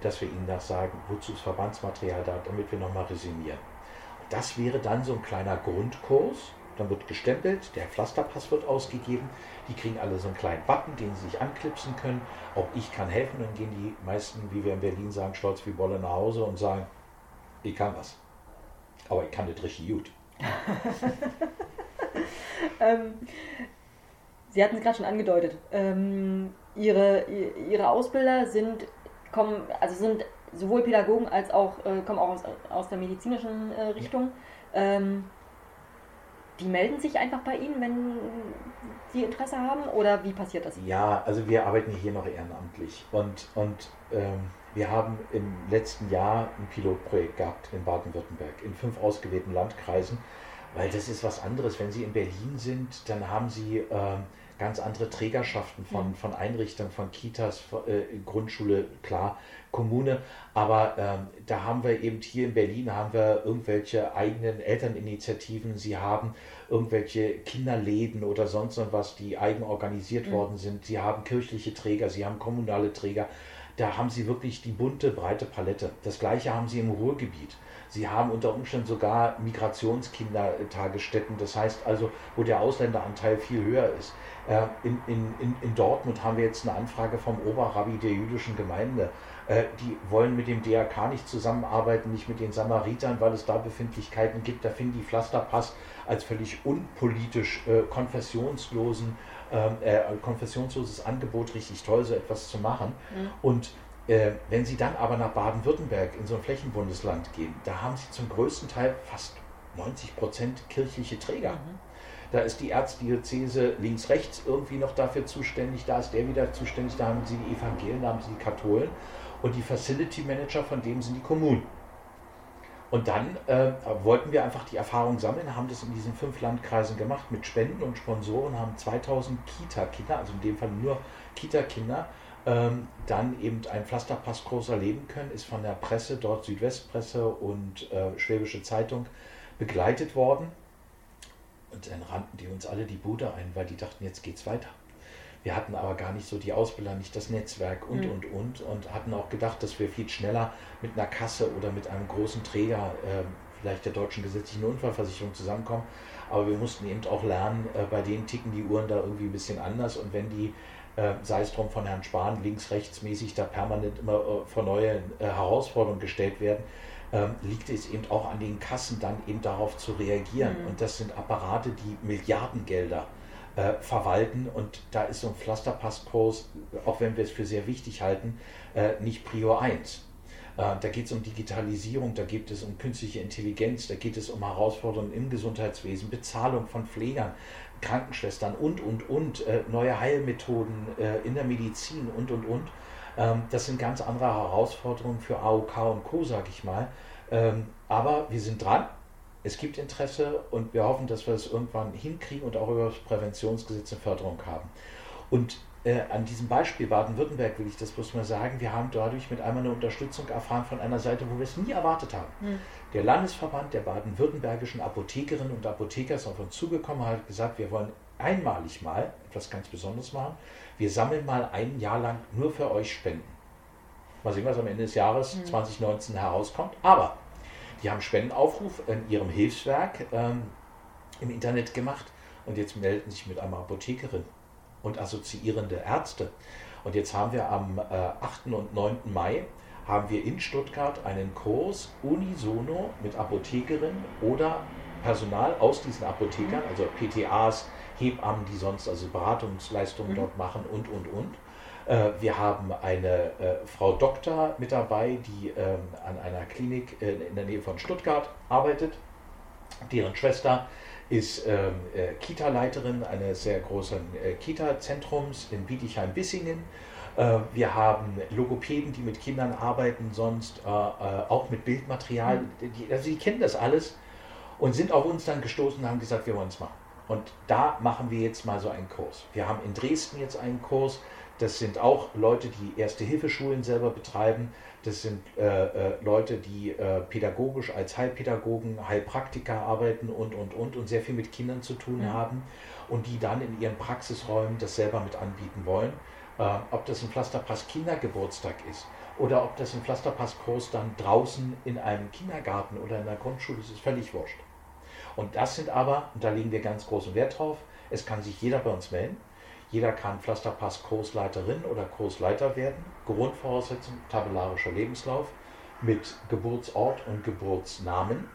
dass wir ihnen das sagen, wozu ist Verbandsmaterial da, damit wir nochmal resümieren. Das wäre dann so ein kleiner Grundkurs. Dann wird gestempelt, der Pflasterpass wird ausgegeben, die kriegen alle so einen kleinen Button, den sie sich anklipsen können. Auch ich kann helfen, dann gehen die meisten, wie wir in Berlin sagen, stolz wie Bolle nach Hause und sagen, ich kann was. Aber ich kann das richtig gut. [laughs] Ähm, Sie hatten es gerade schon angedeutet. Ähm, ihre, ihre Ausbilder sind, kommen, also sind sowohl Pädagogen als auch, äh, kommen auch aus, aus der medizinischen äh, Richtung. Ähm, die melden sich einfach bei Ihnen, wenn Sie Interesse haben? Oder wie passiert das? Ja, also wir arbeiten hier noch ehrenamtlich und, und ähm, wir haben im letzten Jahr ein Pilotprojekt gehabt in Baden-Württemberg in fünf ausgewählten Landkreisen, weil das ist was anderes. Wenn Sie in Berlin sind, dann haben Sie ähm, ganz andere Trägerschaften von, von Einrichtungen, von Kitas, von, äh, Grundschule, klar, Kommune, aber ähm, da haben wir eben hier in Berlin haben wir irgendwelche eigenen Elterninitiativen, sie haben irgendwelche Kinderläden oder sonst was, die eigen organisiert Mhm. worden sind, sie haben kirchliche Träger, sie haben kommunale Träger, da haben sie wirklich die bunte, breite Palette. Das gleiche haben sie im Ruhrgebiet. Sie haben unter Umständen sogar Migrationskindertagesstätten, das heißt also, wo der Ausländeranteil viel höher ist. Äh, In, in, in, in Dortmund haben wir jetzt eine Anfrage vom Oberrabbi der jüdischen Gemeinde. Äh, Die wollen mit dem DRK nicht zusammenarbeiten, nicht mit den Samaritern, weil es da Befindlichkeiten gibt. Da finden die Pflasterpass als völlig unpolitisch äh, konfessionslosen, ähm, äh, konfessionsloses Angebot richtig toll, so etwas zu machen. Mhm. Und äh, wenn Sie dann aber nach Baden-Württemberg in so ein Flächenbundesland gehen, da haben Sie zum größten Teil fast 90 Prozent kirchliche Träger. Mhm. Da ist die Erzdiözese links-rechts irgendwie noch dafür zuständig, da ist der wieder zuständig, da haben Sie die Evangelien, da haben Sie die Katholen und die Facility Manager von dem sind die Kommunen. Und dann äh, wollten wir einfach die Erfahrung sammeln, haben das in diesen fünf Landkreisen gemacht mit Spenden und Sponsoren, haben 2000 Kita-Kinder, also in dem Fall nur Kita-Kinder, ähm, dann eben einen Pflasterpasskurs erleben können, ist von der Presse, dort Südwestpresse und äh, Schwäbische Zeitung begleitet worden. Und dann rannten die uns alle die Bude ein, weil die dachten, jetzt geht's weiter. Wir hatten aber gar nicht so die Ausbilder, nicht das Netzwerk und, mhm. und, und. Und hatten auch gedacht, dass wir viel schneller mit einer Kasse oder mit einem großen Träger, äh, vielleicht der deutschen gesetzlichen Unfallversicherung, zusammenkommen. Aber wir mussten eben auch lernen, äh, bei denen ticken die Uhren da irgendwie ein bisschen anders. Und wenn die, äh, sei es drum von Herrn Spahn, links-rechtsmäßig da permanent immer äh, vor neue äh, Herausforderungen gestellt werden, ähm, liegt es eben auch an den Kassen dann eben darauf zu reagieren. Mhm. Und das sind Apparate, die Milliardengelder äh, verwalten und da ist so ein Pflasterpasskurs, auch wenn wir es für sehr wichtig halten, äh, nicht Prior 1. Äh, da geht es um Digitalisierung, da geht es um künstliche Intelligenz, da geht es um Herausforderungen im Gesundheitswesen, Bezahlung von Pflegern, Krankenschwestern und, und, und, äh, neue Heilmethoden äh, in der Medizin und, und, und. Ähm, das sind ganz andere Herausforderungen für AOK und Co., sage ich mal. Ähm, aber wir sind dran. Es gibt Interesse und wir hoffen, dass wir es irgendwann hinkriegen und auch über das Präventionsgesetz eine Förderung haben. Und äh, an diesem Beispiel Baden-Württemberg will ich das bloß mal sagen, wir haben dadurch mit einmal eine Unterstützung erfahren von einer Seite, wo wir es nie erwartet haben. Hm. Der Landesverband der baden-württembergischen Apothekerinnen und Apotheker ist auf uns zugekommen und hat gesagt, wir wollen einmalig mal etwas ganz Besonderes machen wir sammeln mal ein Jahr lang nur für euch Spenden. Mal sehen, was am Ende des Jahres mhm. 2019 herauskommt. Aber die haben Spendenaufruf in ihrem Hilfswerk ähm, im Internet gemacht und jetzt melden sich mit einer Apothekerin und assoziierende Ärzte. Und jetzt haben wir am äh, 8. und 9. Mai haben wir in Stuttgart einen Kurs unisono mit Apothekerinnen oder Personal aus diesen Apothekern, mhm. also PTAs, Hebammen, die sonst also Beratungsleistungen mhm. dort machen und, und, und. Äh, wir haben eine äh, Frau Doktor mit dabei, die ähm, an einer Klinik äh, in der Nähe von Stuttgart arbeitet. Deren Schwester ist ähm, äh, Kita-Leiterin eines sehr großen äh, Kita-Zentrums in Bietigheim-Bissingen. Äh, wir haben Logopäden, die mit Kindern arbeiten, sonst auch mit Bildmaterial. Mhm. Die, also die kennen das alles und sind auf uns dann gestoßen und haben gesagt, wir wollen es machen. Und da machen wir jetzt mal so einen Kurs. Wir haben in Dresden jetzt einen Kurs. Das sind auch Leute, die Erste-Hilfeschulen selber betreiben. Das sind äh, äh, Leute, die äh, pädagogisch als Heilpädagogen, Heilpraktiker arbeiten und, und, und und sehr viel mit Kindern zu tun ja. haben und die dann in ihren Praxisräumen das selber mit anbieten wollen. Äh, ob das ein Pflasterpass Kindergeburtstag ist oder ob das ein Pflasterpasskurs dann draußen in einem Kindergarten oder in der Grundschule ist, ist völlig wurscht. Und das sind aber, und da legen wir ganz großen Wert drauf, es kann sich jeder bei uns melden. Jeder kann Pflasterpass Kursleiterin oder Kursleiter werden. Grundvoraussetzung tabellarischer Lebenslauf mit Geburtsort und Geburtsnamen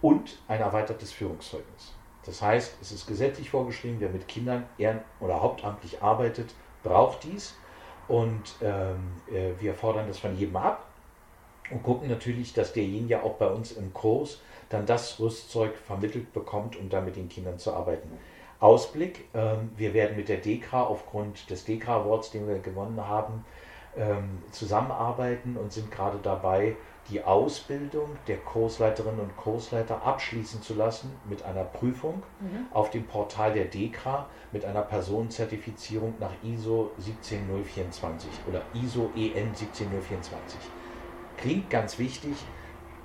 und ein erweitertes Führungszeugnis. Das heißt, es ist gesetzlich vorgeschrieben, wer mit Kindern ehren- oder hauptamtlich arbeitet, braucht dies. Und ähm, äh, wir fordern das von jedem ab und gucken natürlich, dass derjenige auch bei uns im Kurs dann das Rüstzeug vermittelt bekommt, um da mit den Kindern zu arbeiten. Ausblick, ähm, wir werden mit der DEKRA aufgrund des DEKRA Awards, den wir gewonnen haben, ähm, zusammenarbeiten und sind gerade dabei, die Ausbildung der Kursleiterinnen und Kursleiter abschließen zu lassen mit einer Prüfung mhm. auf dem Portal der DEKRA mit einer Personenzertifizierung nach ISO 17024 oder ISO EN 17024. Klingt ganz wichtig,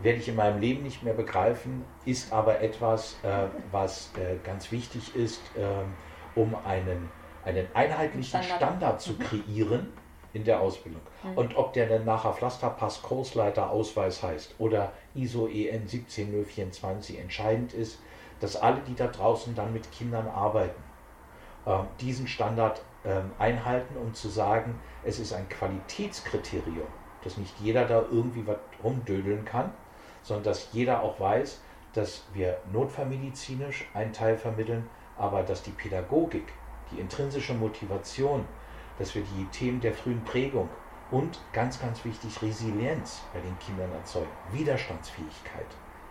werde ich in meinem Leben nicht mehr begreifen, ist aber etwas, äh, was äh, ganz wichtig ist, äh, um einen, einen einheitlichen Standard, Standard zu mhm. kreieren in der Ausbildung. Mhm. Und ob der dann nachher Pflasterpass Kursleiter Ausweis heißt oder ISO EN 17024 entscheidend ist, dass alle, die da draußen dann mit Kindern arbeiten, ähm, diesen Standard ähm, einhalten, um zu sagen, es ist ein Qualitätskriterium, dass nicht jeder da irgendwie was rumdödeln kann, sondern dass jeder auch weiß, dass wir notfallmedizinisch einen Teil vermitteln, aber dass die Pädagogik, die intrinsische Motivation, dass wir die Themen der frühen Prägung und ganz, ganz wichtig Resilienz bei den Kindern erzeugen, Widerstandsfähigkeit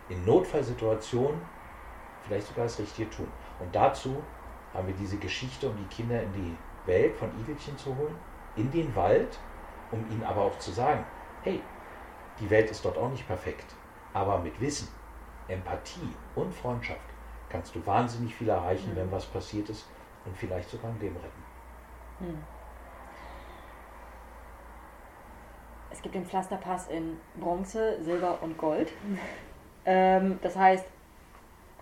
in Notfallsituationen vielleicht sogar das Richtige tun. Und dazu haben wir diese Geschichte, um die Kinder in die Welt von Igelchen zu holen, in den Wald, um ihnen aber auch zu sagen, hey, die Welt ist dort auch nicht perfekt. Aber mit Wissen, Empathie und Freundschaft kannst du wahnsinnig viel erreichen, mhm. wenn was passiert ist und vielleicht sogar ein Leben retten. Mhm. Es gibt den Pflasterpass in Bronze, Silber und Gold. [laughs] Ähm, das heißt,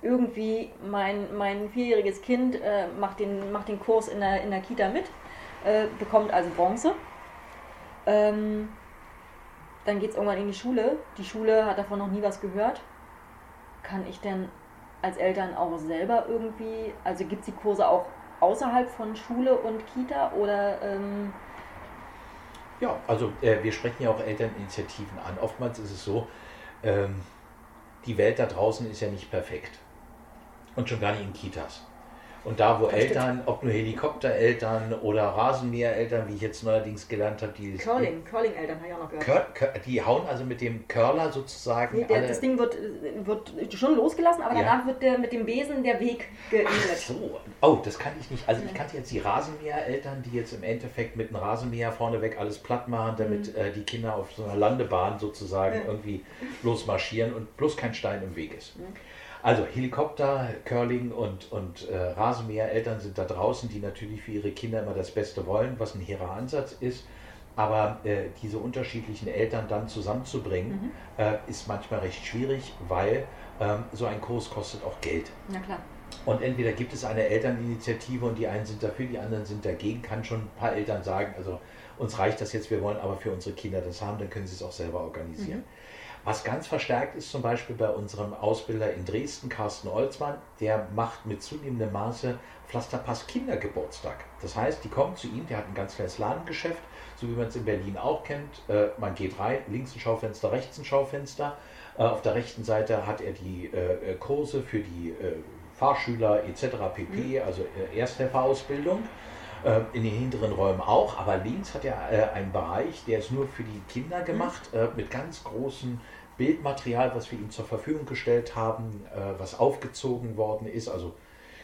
irgendwie mein, mein vierjähriges Kind äh, macht, den, macht den Kurs in der, in der Kita mit, äh, bekommt also Bronze. Ähm, dann geht es irgendwann in die Schule. Die Schule hat davon noch nie was gehört. Kann ich denn als Eltern auch selber irgendwie, also gibt es die Kurse auch außerhalb von Schule und Kita oder... Ähm, ja, also äh, wir sprechen ja auch Elterninitiativen an. Oftmals ist es so, ähm, die Welt da draußen ist ja nicht perfekt. Und schon gar nicht in Kitas. Und da, wo das Eltern, stimmt. ob nur Helikoptereltern oder Rasenmähereltern, wie ich jetzt neuerdings gelernt habe, die. Curling, Curling-Eltern habe ich auch noch gehört. Cur, die hauen also mit dem Curler sozusagen. Nee, der, das Ding wird, wird schon losgelassen, aber ja. danach wird der mit dem Besen der Weg geebnet. Ach so. Oh, das kann ich nicht. Also ich kannte jetzt die Rasenmähereltern, die jetzt im Endeffekt mit einem Rasenmäher vorneweg alles platt machen, damit mhm. äh, die Kinder auf so einer Landebahn sozusagen mhm. irgendwie losmarschieren und bloß kein Stein im Weg ist. Mhm. Also Helikopter, Curling und, und äh, Rasenmäher-Eltern sind da draußen, die natürlich für ihre Kinder immer das Beste wollen, was ein hehrer Ansatz ist. Aber äh, diese unterschiedlichen Eltern dann zusammenzubringen, mhm. äh, ist manchmal recht schwierig, weil ähm, so ein Kurs kostet auch Geld. Na klar. Und entweder gibt es eine Elterninitiative und die einen sind dafür, die anderen sind dagegen, kann schon ein paar Eltern sagen, also uns reicht das jetzt, wir wollen aber für unsere Kinder das haben, dann können sie es auch selber organisieren. Mhm. Was ganz verstärkt ist zum Beispiel bei unserem Ausbilder in Dresden, Carsten Olzmann, der macht mit zunehmendem Maße Pflasterpass Kindergeburtstag. Das heißt, die kommen zu ihm, der hat ein ganz kleines Ladengeschäft, so wie man es in Berlin auch kennt. Äh, man geht rein, links ein Schaufenster, rechts ein Schaufenster. Äh, auf der rechten Seite hat er die äh, Kurse für die Fahrschüler etc. pp., also Ersthelferausbildung in den hinteren Räumen auch, aber links hat er einen Bereich, der ist nur für die Kinder gemacht, mit ganz großen Bildmaterial, was wir ihm zur Verfügung gestellt haben, äh, was aufgezogen worden ist, also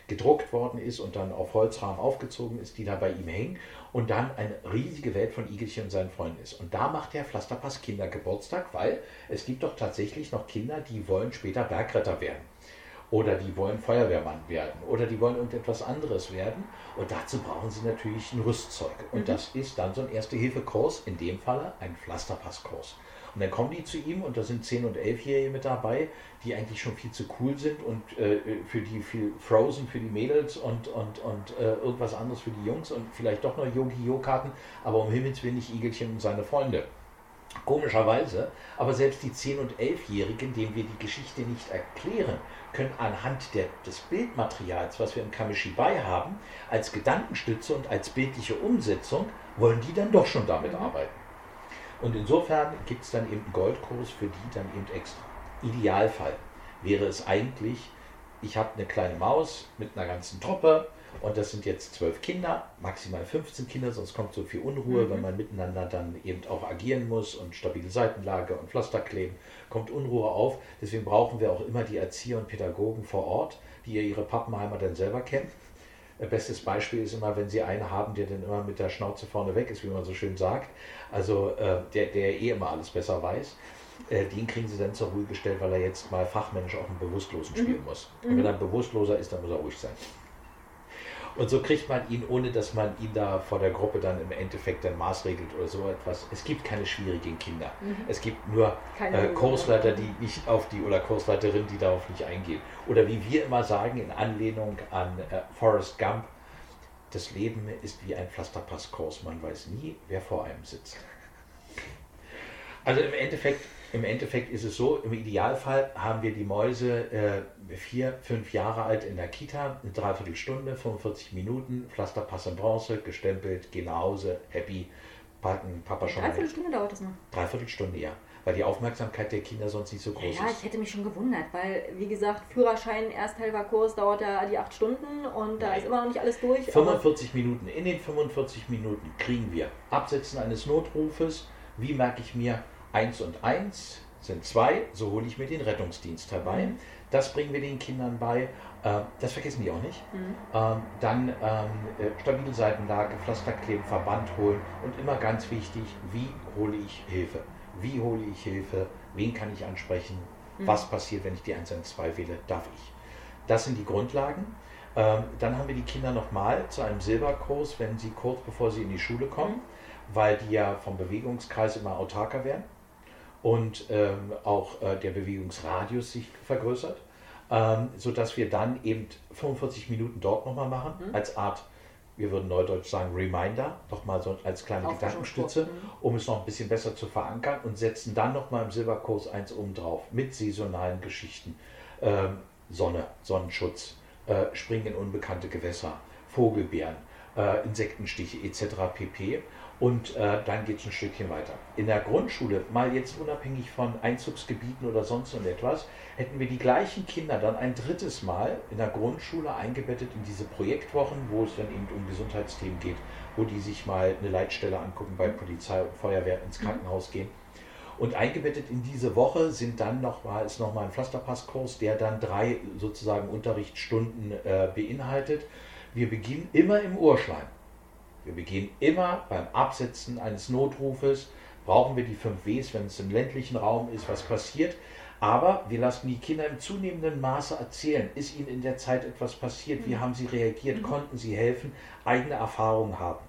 gedruckt worden ist und dann auf Holzrahmen aufgezogen ist, die da bei ihm hängen und dann eine riesige Welt von Igelchen und seinen Freunden ist. Und da macht der Pflasterpass Kindergeburtstag, weil es gibt doch tatsächlich noch Kinder, die wollen später Bergretter werden oder die wollen Feuerwehrmann werden oder die wollen irgendetwas anderes werden und dazu brauchen sie natürlich ein Rüstzeug und mhm. das ist dann so ein Erste-Hilfe-Kurs, in dem Falle ein Pflasterpasskurs. Und dann kommen die zu ihm und da sind 10- und 11-Jährige mit dabei, die eigentlich schon viel zu cool sind und äh, für die viel Frozen für die Mädels und, und, und äh, irgendwas anderes für die Jungs und vielleicht doch noch Yogi-Yo-Karten, aber um Himmels Willen nicht Igelchen und seine Freunde. Komischerweise, aber selbst die 10- und 11-Jährigen, denen wir die Geschichte nicht erklären, können anhand der, des Bildmaterials, was wir im Kamishibai haben, als Gedankenstütze und als bildliche Umsetzung, wollen die dann doch schon damit mhm. arbeiten. Und insofern gibt es dann eben einen Goldkurs für die dann eben extra. Idealfall wäre es eigentlich, ich habe eine kleine Maus mit einer ganzen Truppe und das sind jetzt zwölf Kinder, maximal 15 Kinder, sonst kommt so viel Unruhe, mhm. wenn man miteinander dann eben auch agieren muss und stabile Seitenlage und Pflaster kleben, kommt Unruhe auf. Deswegen brauchen wir auch immer die Erzieher und Pädagogen vor Ort, die ihre Pappenheimer dann selber kennen Bestes Beispiel ist immer, wenn Sie einen haben, der dann immer mit der Schnauze vorne weg ist, wie man so schön sagt, also äh, der, der eh immer alles besser weiß, äh, den kriegen Sie dann zur Ruhe gestellt, weil er jetzt mal fachmännisch auch einen Bewusstlosen spielen mhm. muss. Und wenn mhm. er ein Bewusstloser ist, dann muss er ruhig sein. Und so kriegt man ihn, ohne dass man ihn da vor der Gruppe dann im Endeffekt dann maßregelt oder so etwas. Es gibt keine schwierigen Kinder. Mhm. Es gibt nur äh, Kursleiter, die nicht auf die oder Kursleiterin, die darauf nicht eingehen. Oder wie wir immer sagen, in Anlehnung an äh, Forrest Gump, das Leben ist wie ein Pflasterpasskurs. Man weiß nie, wer vor einem sitzt. Also im Endeffekt im Endeffekt ist es so, im Idealfall haben wir die Mäuse äh, vier, fünf Jahre alt in der Kita, eine Dreiviertelstunde, 45 Minuten, Pflasterpass in Bronze, gestempelt, gehen nach Hause, happy, packen, Papa schon. Dreiviertelstunde dauert das noch? Dreiviertelstunde, ja. Weil die Aufmerksamkeit der Kinder sonst nicht so groß ja, ist. Ja, ich hätte mich schon gewundert, weil, wie gesagt, Führerschein, Ersthelferkurs dauert ja die acht Stunden und da Nein. ist immer noch nicht alles durch. 45 Minuten. In den 45 Minuten kriegen wir Absetzen eines Notrufes. Wie merke ich mir, 1 und 1 sind 2, so hole ich mir den Rettungsdienst herbei. Mhm. Das bringen wir den Kindern bei. Äh, das vergessen die auch nicht. Mhm. Ähm, dann ähm, äh, stabile Seitenlage, Pflasterkleben, Verband holen und immer ganz wichtig, wie hole ich Hilfe? Wie hole ich Hilfe? Wen kann ich ansprechen? Mhm. Was passiert, wenn ich die 112 wähle? Darf ich? Das sind die Grundlagen. Ähm, dann haben wir die Kinder nochmal zu einem Silberkurs, wenn sie kurz bevor sie in die Schule kommen, mhm. weil die ja vom Bewegungskreis immer autarker werden und ähm, auch äh, der Bewegungsradius sich vergrößert. ähm, sodass wir dann eben 45 Minuten dort nochmal machen, mhm. als Art, wir würden neudeutsch sagen, Reminder, nochmal so als kleine Gedankenstütze, mhm. um es noch ein bisschen besser zu verankern und setzen dann nochmal im Silberkurs eins oben drauf mit saisonalen Geschichten. Ähm, Sonne, Sonnenschutz, äh, Springen in unbekannte Gewässer, Vogelbeeren, äh, Insektenstiche etc. pp. Und äh, dann geht es ein Stückchen weiter. In der Grundschule, mal jetzt unabhängig von Einzugsgebieten oder sonst etwas, hätten wir die gleichen Kinder dann ein drittes Mal in der Grundschule eingebettet in diese Projektwochen, wo es dann eben um Gesundheitsthemen geht, wo die sich mal eine Leitstelle angucken bei Polizei und Feuerwehr ins mhm. Krankenhaus gehen. Und eingebettet in diese Woche sind dann nochmal, ist nochmal ein Pflasterpasskurs, der dann drei sozusagen Unterrichtsstunden äh, beinhaltet. Wir beginnen immer im Urschleim. Wir beginnen immer beim Absetzen eines Notrufes. Brauchen wir die 5 Ws, wenn es im ländlichen Raum ist, was passiert. Aber wir lassen die Kinder im zunehmenden Maße erzählen. Ist ihnen in der Zeit etwas passiert? Wie mhm. haben sie reagiert? Mhm. Konnten sie helfen? Eigene Erfahrungen haben.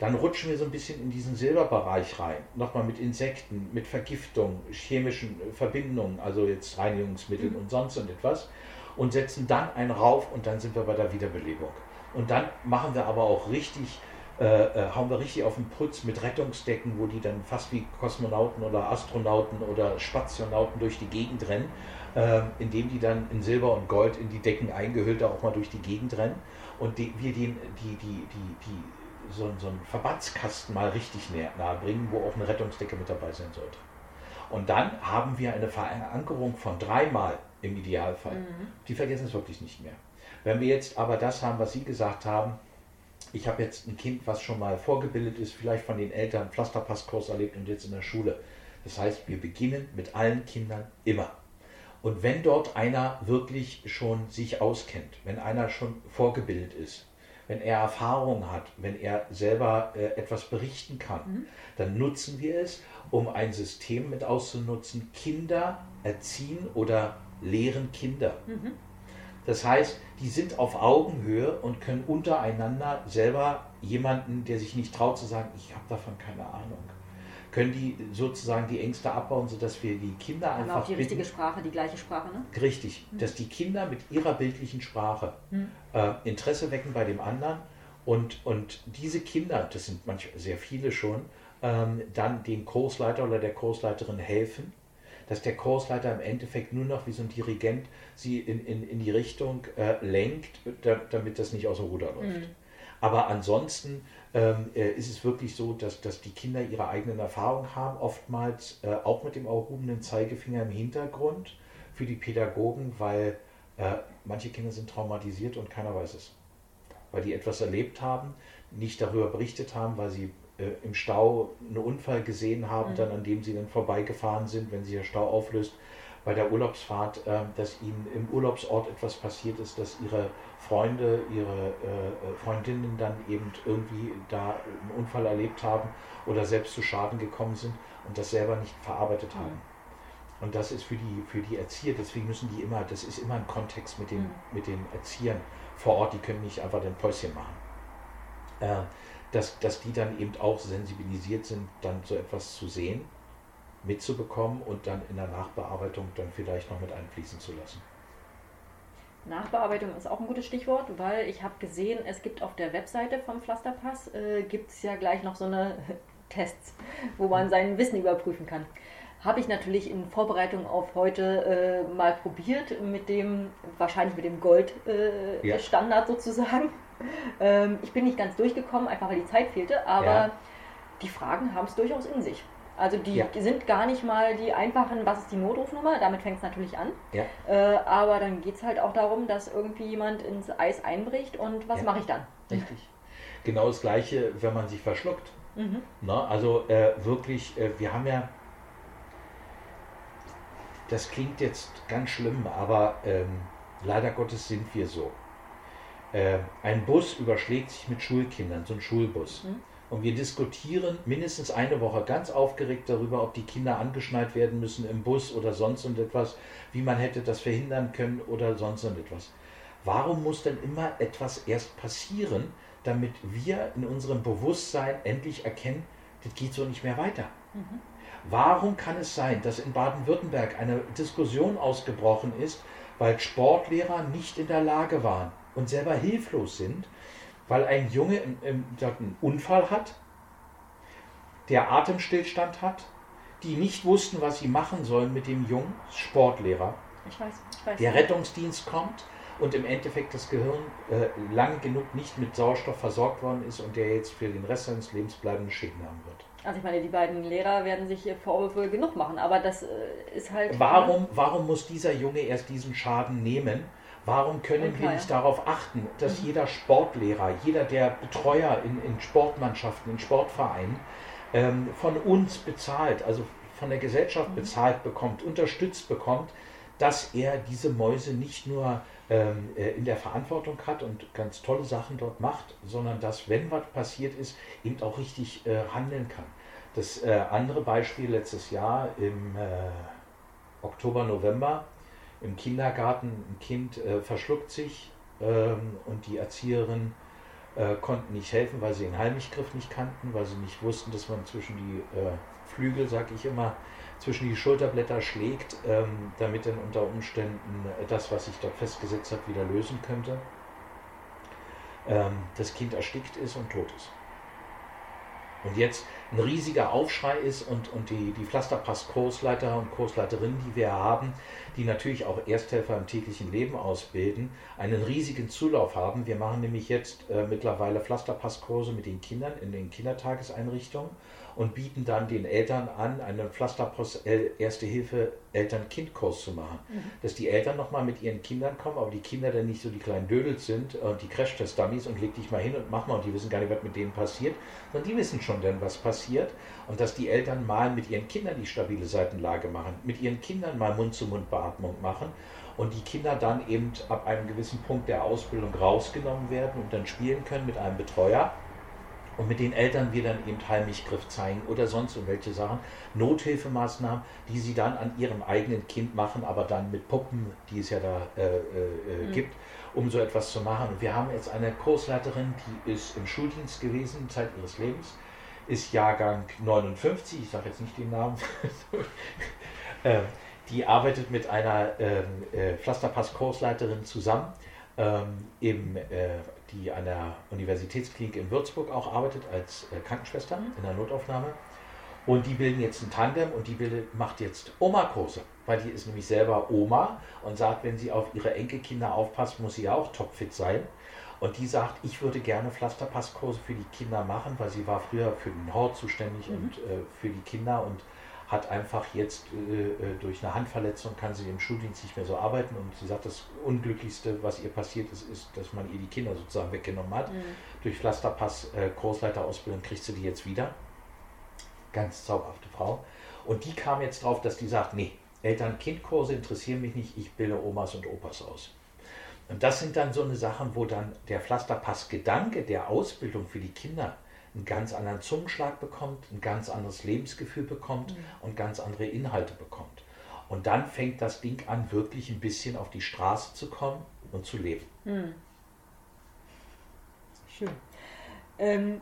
Dann rutschen wir so ein bisschen in diesen Silberbereich rein. Nochmal mit Insekten, mit Vergiftung, chemischen Verbindungen, also jetzt Reinigungsmitteln mhm. und sonst und etwas. Und setzen dann einen rauf und dann sind wir bei der Wiederbelebung. Und dann machen wir aber auch richtig äh, äh, hauen wir richtig auf den Putz mit Rettungsdecken, wo die dann fast wie Kosmonauten oder Astronauten oder Spationauten durch die Gegend rennen, äh, indem die dann in Silber und Gold in die Decken eingehüllt auch mal durch die Gegend rennen und die, wir den, die, die, die, die, so, so einen Verbandskasten mal richtig nahe bringen, wo auch eine Rettungsdecke mit dabei sein sollte. Und dann haben wir eine Verankerung von dreimal im Idealfall. Mhm. Die vergessen es wirklich nicht mehr. Wenn wir jetzt aber das haben, was Sie gesagt haben, ich habe jetzt ein Kind, was schon mal vorgebildet ist, vielleicht von den Eltern Pflasterpasskurs erlebt und jetzt in der Schule. Das heißt, wir beginnen mit allen Kindern immer. Und wenn dort einer wirklich schon sich auskennt, wenn einer schon vorgebildet ist, wenn er Erfahrung hat, wenn er selber äh, etwas berichten kann, mhm. dann nutzen wir es, um ein System mit auszunutzen. Kinder erziehen oder lehren Kinder. Mhm. Das heißt, die sind auf Augenhöhe und können untereinander selber jemanden, der sich nicht traut zu sagen, ich habe davon keine Ahnung, können die sozusagen die Ängste abbauen, sodass wir die Kinder Haben einfach. auch die richtige Sprache, die gleiche Sprache, ne? Richtig, mhm. dass die Kinder mit ihrer bildlichen Sprache mhm. äh, Interesse wecken bei dem anderen und, und diese Kinder, das sind manchmal sehr viele schon, ähm, dann dem Kursleiter oder der Kursleiterin helfen dass der Kursleiter im Endeffekt nur noch wie so ein Dirigent sie in, in, in die Richtung äh, lenkt, da, damit das nicht aus dem Ruder läuft. Mhm. Aber ansonsten ähm, äh, ist es wirklich so, dass, dass die Kinder ihre eigenen Erfahrungen haben, oftmals äh, auch mit dem erhobenen Zeigefinger im Hintergrund für die Pädagogen, weil äh, manche Kinder sind traumatisiert und keiner weiß es. Weil die etwas erlebt haben, nicht darüber berichtet haben, weil sie äh, im Stau einen Unfall gesehen haben, mhm. dann an dem sie dann vorbeigefahren sind, wenn sich der Stau auflöst, bei der Urlaubsfahrt, äh, dass ihnen im Urlaubsort etwas passiert ist, dass ihre Freunde, ihre äh, Freundinnen dann eben irgendwie da einen Unfall erlebt haben oder selbst zu Schaden gekommen sind und das selber nicht verarbeitet mhm. haben. Und das ist für die, für die Erzieher, deswegen müssen die immer, das ist immer ein Kontext mit den, mhm. mit den Erziehern vor Ort, die können nicht einfach den Päuschen machen. Äh, dass, dass die dann eben auch sensibilisiert sind, dann so etwas zu sehen, mitzubekommen und dann in der Nachbearbeitung dann vielleicht noch mit einfließen zu lassen. Nachbearbeitung ist auch ein gutes Stichwort, weil ich habe gesehen, es gibt auf der Webseite vom Pflasterpass, äh, gibt es ja gleich noch so eine [laughs] Tests, wo man sein Wissen überprüfen kann. Habe ich natürlich in Vorbereitung auf heute äh, mal probiert, mit dem, wahrscheinlich mit dem Gold-Standard äh, ja. sozusagen. Ähm, ich bin nicht ganz durchgekommen, einfach weil die Zeit fehlte, aber ja. die Fragen haben es durchaus in sich. Also die ja. sind gar nicht mal die einfachen, was ist die Notrufnummer, damit fängt es natürlich an. Ja. Äh, aber dann geht es halt auch darum, dass irgendwie jemand ins Eis einbricht und was ja. mache ich dann? Richtig. Genau das gleiche, wenn man sich verschluckt. Mhm. Na, also äh, wirklich, äh, wir haben ja, das klingt jetzt ganz schlimm, aber ähm, leider Gottes sind wir so. Äh, ein Bus überschlägt sich mit Schulkindern, so ein Schulbus. Mhm. Und wir diskutieren mindestens eine Woche ganz aufgeregt darüber, ob die Kinder angeschnallt werden müssen im Bus oder sonst und etwas, wie man hätte das verhindern können oder sonst und etwas. Warum muss denn immer etwas erst passieren, damit wir in unserem Bewusstsein endlich erkennen, das geht so nicht mehr weiter? Mhm. Warum kann es sein, dass in Baden-Württemberg eine Diskussion ausgebrochen ist, weil Sportlehrer nicht in der Lage waren und selber hilflos sind, weil ein Junge einen Unfall hat, der Atemstillstand hat, die nicht wussten, was sie machen sollen mit dem Jungen, Sportlehrer. Ich weiß, ich weiß. Der Rettungsdienst kommt und im Endeffekt das Gehirn äh, lang genug nicht mit Sauerstoff versorgt worden ist und der jetzt für den Rest seines Lebens bleibende Schäden haben wird. Also ich meine, die beiden Lehrer werden sich hier Vorwürfe genug machen, aber das äh, ist halt. Warum, warum muss dieser Junge erst diesen Schaden nehmen? Warum können okay. wir nicht darauf achten, dass mhm. jeder Sportlehrer, jeder der Betreuer in, in Sportmannschaften, in Sportvereinen ähm, von uns bezahlt, also von der Gesellschaft mhm. bezahlt bekommt, unterstützt bekommt, dass er diese Mäuse nicht nur ähm, äh, in der Verantwortung hat und ganz tolle Sachen dort macht, sondern dass, wenn was passiert ist, eben auch richtig äh, handeln kann. Das äh, andere Beispiel letztes Jahr im äh, Oktober, November im Kindergarten, ein Kind äh, verschluckt sich ähm, und die Erzieherin äh, konnten nicht helfen, weil sie den Heimlichgriff nicht kannten, weil sie nicht wussten, dass man zwischen die Flügel, sag ich immer, zwischen die Schulterblätter schlägt, ähm, damit dann unter Umständen das, was sich dort festgesetzt hat, wieder lösen könnte. Ähm, das Kind erstickt ist und tot ist. Und jetzt ein riesiger Aufschrei ist und, und die, die Pflasterpass-Kursleiter und Kursleiterinnen, die wir haben, die natürlich auch Ersthelfer im täglichen Leben ausbilden, einen riesigen Zulauf haben. Wir machen nämlich jetzt äh, mittlerweile Pflasterpasskurse mit den Kindern in den Kindertageseinrichtungen und bieten dann den Eltern an, einen Pflasterpost Erste Hilfe Eltern-Kind-Kurs zu machen. Mhm. Dass die Eltern nochmal mit ihren Kindern kommen, aber die Kinder dann nicht so die kleinen Dödels sind und die Crash-Test-Dummies und leg dich mal hin und mach mal und die wissen gar nicht, was mit denen passiert, sondern die wissen schon dann, was passiert und dass die Eltern mal mit ihren Kindern die stabile Seitenlage machen, mit ihren Kindern mal Mund-zu-Mund-Beatmung machen und die Kinder dann eben ab einem gewissen Punkt der Ausbildung rausgenommen werden und dann spielen können mit einem Betreuer und mit den Eltern wir dann eben Heimlichgriff zeigen oder sonst irgendwelche Sachen, Nothilfemaßnahmen, die sie dann an ihrem eigenen Kind machen, aber dann mit Puppen, die es ja da äh, äh, mhm. gibt, um so etwas zu machen. Und wir haben jetzt eine Kursleiterin, die ist im Schuldienst gewesen, Zeit ihres Lebens, ist Jahrgang 59, ich sage jetzt nicht den Namen, [laughs] äh, die arbeitet mit einer ähm, äh, Pflasterpass-Kursleiterin zusammen ähm, im äh, die an der Universitätsklinik in Würzburg auch arbeitet als äh, Krankenschwester in der Notaufnahme. Und die bilden jetzt ein Tandem und die bildet, macht jetzt Oma-Kurse, weil die ist nämlich selber Oma und sagt, wenn sie auf ihre Enkelkinder aufpasst, muss sie ja auch topfit sein. Und die sagt, ich würde gerne Pflasterpasskurse für die Kinder machen, weil sie war früher für den Hort zuständig mhm. und äh, für die Kinder und hat einfach jetzt äh, äh, durch eine Handverletzung, kann sie im Schuldienst nicht mehr so arbeiten und sie sagt, das Unglücklichste, was ihr passiert ist, ist, dass man ihr die Kinder sozusagen weggenommen hat. Mhm. Durch Pflasterpass äh, Großleiterausbildung kriegt sie die jetzt wieder. Ganz zauberhafte Frau. Und die kam jetzt drauf, dass die sagt, nee, Eltern-Kind-Kurse interessieren mich nicht, ich bilde Omas und Opas aus. Und das sind dann so eine Sachen, wo dann der Pflasterpass-Gedanke der Ausbildung für die Kinder einen ganz anderen Zungenschlag bekommt, ein ganz anderes Lebensgefühl bekommt mhm. und ganz andere Inhalte bekommt. Und dann fängt das Ding an, wirklich ein bisschen auf die Straße zu kommen und zu leben. Mhm. Schön. Ähm,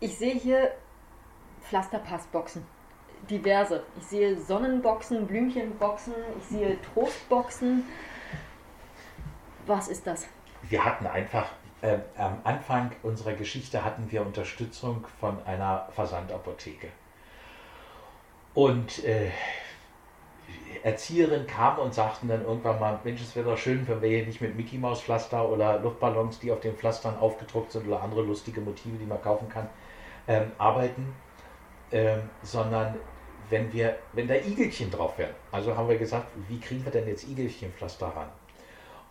ich sehe hier Pflasterpassboxen. Diverse. Ich sehe Sonnenboxen, Blümchenboxen, ich sehe Trostboxen. Was ist das? Wir hatten einfach äh, am Anfang unserer Geschichte hatten wir Unterstützung von einer Versandapotheke. Und äh, Erzieherin kam und sagten dann irgendwann mal, Mensch, es wäre doch schön, wenn wir hier nicht mit Mickey Maus Pflaster oder Luftballons, die auf den Pflastern aufgedruckt sind oder andere lustige Motive, die man kaufen kann, ähm, arbeiten, ähm, sondern wenn wir, wenn da Igelchen drauf wären. Also haben wir gesagt, wie kriegen wir denn jetzt Igelchenpflaster ran?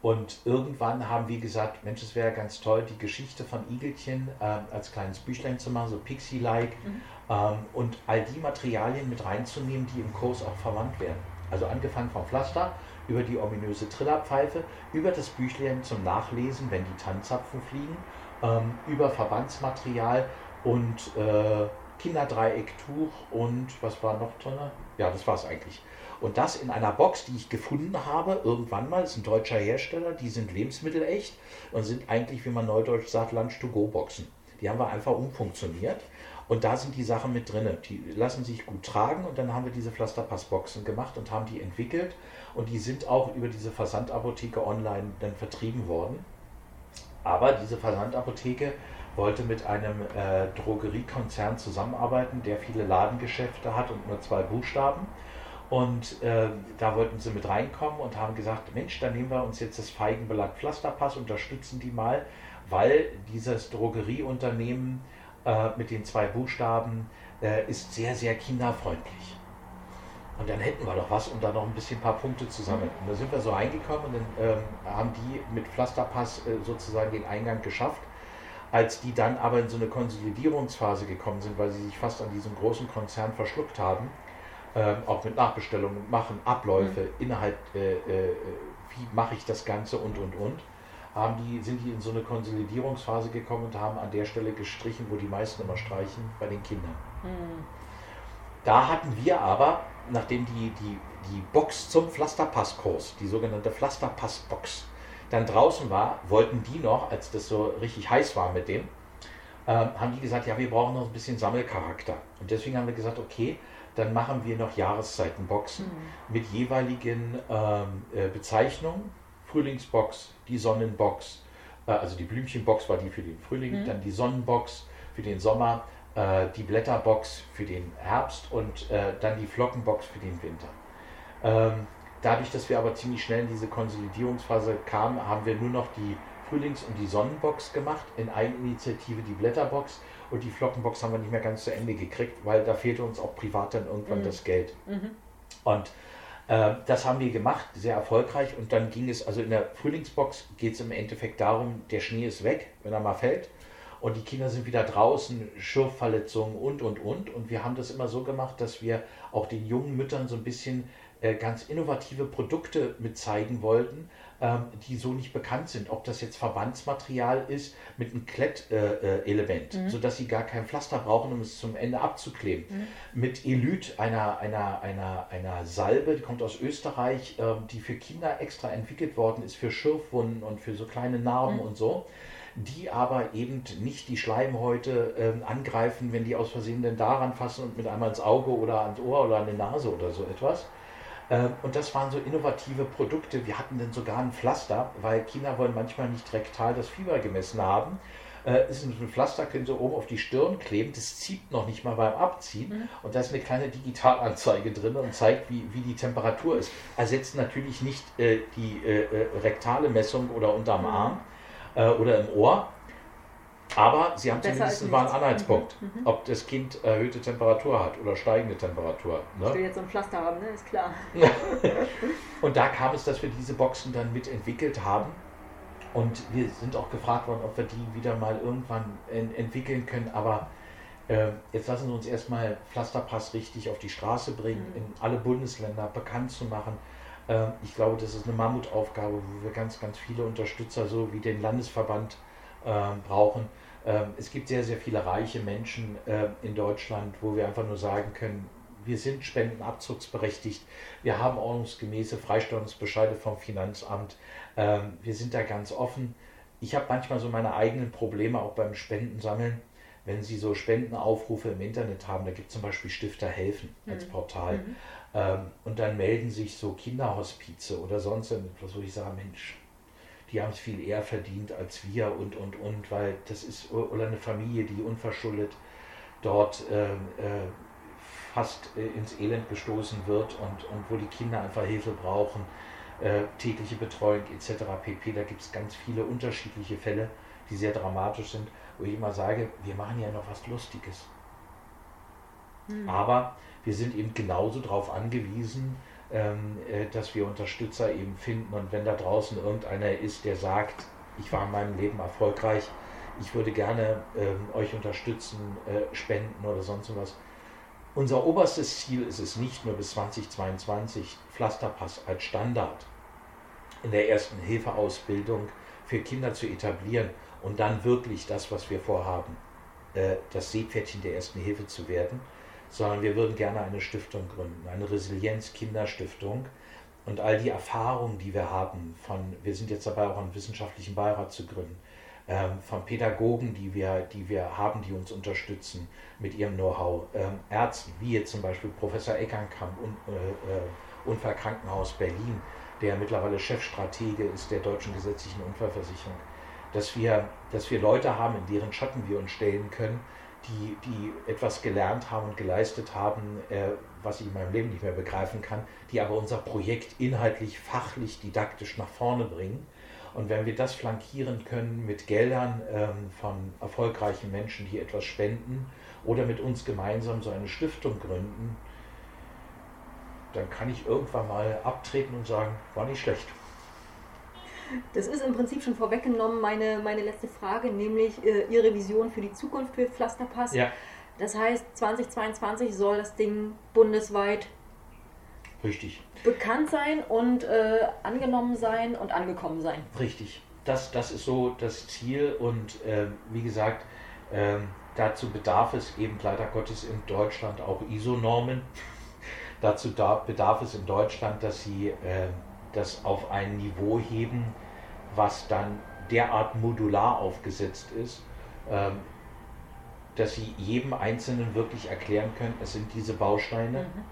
Und irgendwann haben wir gesagt, Mensch, es wäre ganz toll, die Geschichte von Igelchen äh, als kleines Büchlein zu machen, so Pixie-like, mhm. ähm, und all die Materialien mit reinzunehmen, die im Kurs auch verwandt werden. Also angefangen vom Pflaster, über die ominöse Trillerpfeife, über das Büchlein zum Nachlesen, wenn die Tannzapfen fliegen, ähm, über Verbandsmaterial und äh, Kinderdreiecktuch und was war noch drin? Ja, das war es eigentlich. Und das in einer Box, die ich gefunden habe, irgendwann mal, ist ein deutscher Hersteller, die sind lebensmittelecht und sind eigentlich, wie man neudeutsch sagt, Lunch-to-Go-Boxen. Die haben wir einfach umfunktioniert. Und da sind die Sachen mit drin. Die lassen sich gut tragen und dann haben wir diese Pflasterpassboxen gemacht und haben die entwickelt. Und die sind auch über diese Versandapotheke online dann vertrieben worden. Aber diese Versandapotheke wollte mit einem äh, Drogeriekonzern zusammenarbeiten, der viele Ladengeschäfte hat und nur zwei Buchstaben. Und äh, da wollten sie mit reinkommen und haben gesagt, Mensch, dann nehmen wir uns jetzt das Feigenbelag Pflasterpass, unterstützen die mal, weil dieses Drogerieunternehmen äh, mit den zwei Buchstaben äh, ist sehr, sehr kinderfreundlich. Und dann hätten wir doch was, um da noch ein bisschen ein paar Punkte zu sammeln. Und da sind wir so reingekommen und dann ähm, haben die mit Pflasterpass äh, sozusagen den Eingang geschafft. Als die dann aber in so eine Konsolidierungsphase gekommen sind, weil sie sich fast an diesem großen Konzern verschluckt haben, auch mit Nachbestellungen machen, Abläufe mhm. innerhalb, äh, äh, wie mache ich das Ganze und und und, haben die, sind die in so eine Konsolidierungsphase gekommen und haben an der Stelle gestrichen, wo die meisten immer streichen, bei den Kindern. Mhm. Da hatten wir aber, nachdem die, die, die Box zum Pflasterpasskurs, die sogenannte Pflasterpassbox, dann draußen war, wollten die noch, als das so richtig heiß war mit dem, ähm, haben die gesagt, ja, wir brauchen noch ein bisschen Sammelcharakter. Und deswegen haben wir gesagt, okay, dann machen wir noch Jahreszeitenboxen mhm. mit jeweiligen ähm, äh, Bezeichnungen. Frühlingsbox, die Sonnenbox, äh, also die Blümchenbox war die für den Frühling, mhm. dann die Sonnenbox für den Sommer, äh, die Blätterbox für den Herbst und äh, dann die Flockenbox für den Winter. Ähm, dadurch, dass wir aber ziemlich schnell in diese Konsolidierungsphase kamen, haben wir nur noch die Frühlings- und die Sonnenbox gemacht, in Eigeninitiative die Blätterbox und die Flockenbox haben wir nicht mehr ganz zu Ende gekriegt, weil da fehlte uns auch privat dann irgendwann mhm. das Geld. Mhm. Und äh, das haben wir gemacht, sehr erfolgreich. Und dann ging es, also in der Frühlingsbox geht es im Endeffekt darum, der Schnee ist weg, wenn er mal fällt. Und die Kinder sind wieder draußen, Schürfverletzungen und, und, und. Und wir haben das immer so gemacht, dass wir auch den jungen Müttern so ein bisschen äh, ganz innovative Produkte mit zeigen wollten, die so nicht bekannt sind. Ob das jetzt Verbandsmaterial ist mit einem Klettelement, äh, mhm. sodass sie gar kein Pflaster brauchen, um es zum Ende abzukleben. Mhm. Mit Elyt, einer, einer, einer, einer Salbe, die kommt aus Österreich, äh, die für Kinder extra entwickelt worden ist, für Schürfwunden und für so kleine Narben mhm. und so die aber eben nicht die Schleimhäute äh, angreifen, wenn die aus Versehen denn daran fassen und mit einmal ins Auge oder ans Ohr oder an die Nase oder so etwas, ähm, und das waren so innovative Produkte. Wir hatten dann sogar ein Pflaster, weil Kinder wollen manchmal nicht rektal das Fieber gemessen haben. Äh, ist ein Pflaster, können sie oben auf die Stirn kleben, das zieht noch nicht mal beim Abziehen. Mhm. Und da ist eine kleine Digitalanzeige drin und zeigt, wie, wie die Temperatur ist. Ersetzt natürlich nicht äh, die äh, äh rektale Messung oder unterm mhm. Arm äh, oder im Ohr, aber sie haben zumindest mal einen Anhaltspunkt, mhm. mhm. ob das Kind erhöhte Temperatur hat oder steigende Temperatur. Ne? Ich will jetzt so ein Pflaster haben, ne? ist klar. [laughs] und da kam es, dass wir diese Boxen dann mitentwickelt haben. Und wir sind auch gefragt worden, ob wir die wieder mal irgendwann entwickeln können. Aber äh, jetzt lassen Sie uns erstmal Pflasterpass richtig auf die Straße bringen, mhm. in alle Bundesländer bekannt zu machen. Äh, ich glaube, das ist eine Mammutaufgabe, wo wir ganz, ganz viele Unterstützer, so wie den Landesverband, äh, brauchen es gibt sehr, sehr viele reiche Menschen äh, in Deutschland, wo wir einfach nur sagen können, wir sind spendenabzugsberechtigt, wir haben ordnungsgemäße Freistellungsbescheide vom Finanzamt, ähm, wir sind da ganz offen. Ich habe manchmal so meine eigenen Probleme auch beim Spendensammeln. Wenn Sie so Spendenaufrufe im Internet haben, da gibt es zum Beispiel Stifter helfen als mhm. Portal. Mhm. Ähm, und dann melden sich so Kinderhospize oder sonst etwas, wo ich sage, Mensch, die haben es viel eher verdient als wir und, und, und, weil das ist oder eine Familie, die unverschuldet dort äh, äh, fast äh, ins Elend gestoßen wird und, und wo die Kinder einfach Hilfe brauchen, äh, tägliche Betreuung etc. pp. Da gibt es ganz viele unterschiedliche Fälle, die sehr dramatisch sind, wo ich immer sage, wir machen ja noch was Lustiges. Hm. Aber wir sind eben genauso darauf angewiesen, ähm, dass wir Unterstützer eben finden. Und wenn da draußen irgendeiner ist, der sagt, ich war in meinem Leben erfolgreich, ich würde gerne ähm, euch unterstützen, äh, spenden oder sonst was. Unser oberstes Ziel ist es nicht nur bis 2022 Pflasterpass als Standard in der ersten Hilfeausbildung für Kinder zu etablieren und dann wirklich das, was wir vorhaben, äh, das Seepferdchen der ersten Hilfe zu werden, sondern wir würden gerne eine Stiftung gründen, eine Resilienz-Kinderstiftung. Und all die Erfahrungen, die wir haben, von, wir sind jetzt dabei auch einen wissenschaftlichen Beirat zu gründen, ähm, von Pädagogen, die wir, die wir haben, die uns unterstützen mit ihrem Know-how, ähm, Ärzten, wie jetzt zum Beispiel Professor Eckernkamp, Un äh, äh, Unfallkrankenhaus Berlin, der mittlerweile Chefstratege ist der deutschen gesetzlichen Unfallversicherung, dass wir, dass wir Leute haben, in deren Schatten wir uns stellen können, die, die etwas gelernt haben und geleistet haben, äh, was ich in meinem Leben nicht mehr begreifen kann, die aber unser Projekt inhaltlich, fachlich, didaktisch nach vorne bringen. Und wenn wir das flankieren können mit Geldern ähm, von erfolgreichen Menschen, die etwas spenden, oder mit uns gemeinsam so eine Stiftung gründen, dann kann ich irgendwann mal abtreten und sagen, war nicht schlecht. Das ist im Prinzip schon vorweggenommen meine, meine letzte Frage, nämlich äh, Ihre Vision für die Zukunft für Pflasterpass. Ja. Das heißt, 2022 soll das Ding bundesweit Richtig. bekannt sein und äh, angenommen sein und angekommen sein. Richtig. Das, das ist so das Ziel und äh, wie gesagt, ähm, dazu bedarf es eben leider Gottes in Deutschland auch ISO-Normen. [laughs] dazu bedarf es in Deutschland, dass sie ähm, das auf ein Niveau heben, was dann derart modular aufgesetzt ist, ähm, dass sie jedem Einzelnen wirklich erklären können, es sind diese Bausteine. Mhm.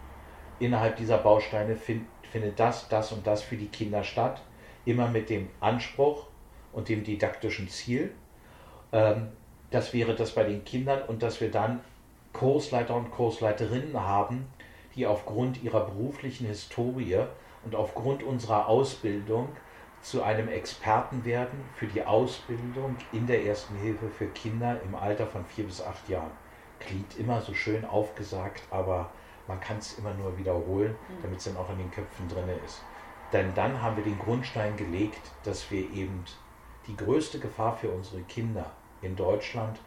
Innerhalb dieser Bausteine find, findet das, das und das für die Kinder statt. Immer mit dem Anspruch und dem didaktischen Ziel. Ähm, das wäre das bei den Kindern und dass wir dann Kursleiter und Kursleiterinnen haben, die aufgrund ihrer beruflichen Historie und aufgrund unserer Ausbildung zu einem Experten werden für die Ausbildung in der Ersten Hilfe für Kinder im Alter von vier bis acht Jahren. Klingt immer so schön aufgesagt, aber man kann es immer nur wiederholen, mhm. damit es dann auch in den Köpfen drin ist. Denn dann haben wir den Grundstein gelegt, dass wir eben die größte Gefahr für unsere Kinder in Deutschland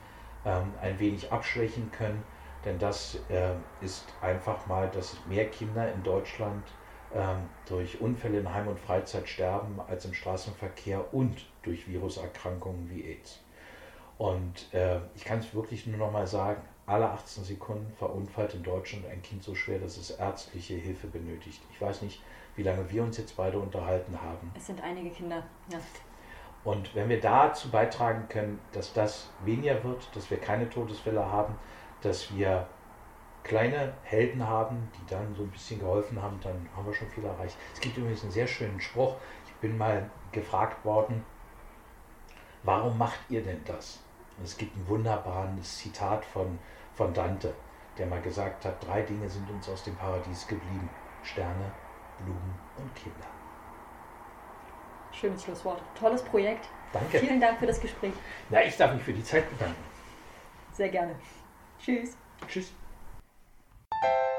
ähm, ein wenig abschwächen können. Denn das äh, ist einfach mal, dass mehr Kinder in Deutschland durch Unfälle in Heim und Freizeit sterben als im Straßenverkehr und durch Viruserkrankungen wie AIDS. Und äh, ich kann es wirklich nur noch mal sagen, alle 18 Sekunden verunfallt in Deutschland ein Kind so schwer, dass es ärztliche Hilfe benötigt. Ich weiß nicht, wie lange wir uns jetzt beide unterhalten haben. Es sind einige Kinder, ja. Und wenn wir dazu beitragen können, dass das weniger wird, dass wir keine Todesfälle haben, dass wir kleine Helden haben, die dann so ein bisschen geholfen haben, dann haben wir schon viel erreicht. Es gibt übrigens einen sehr schönen Spruch. Ich bin mal gefragt worden, warum macht ihr denn das? Und es gibt ein wunderbares Zitat von, von Dante, der mal gesagt hat, drei Dinge sind uns aus dem Paradies geblieben. Sterne, Blumen und Kinder. Schönes Schlusswort. Tolles Projekt. Danke. Vielen Dank für das Gespräch. Na, ich darf mich für die Zeit bedanken. Sehr gerne. Tschüss. Tschüss. Thank you.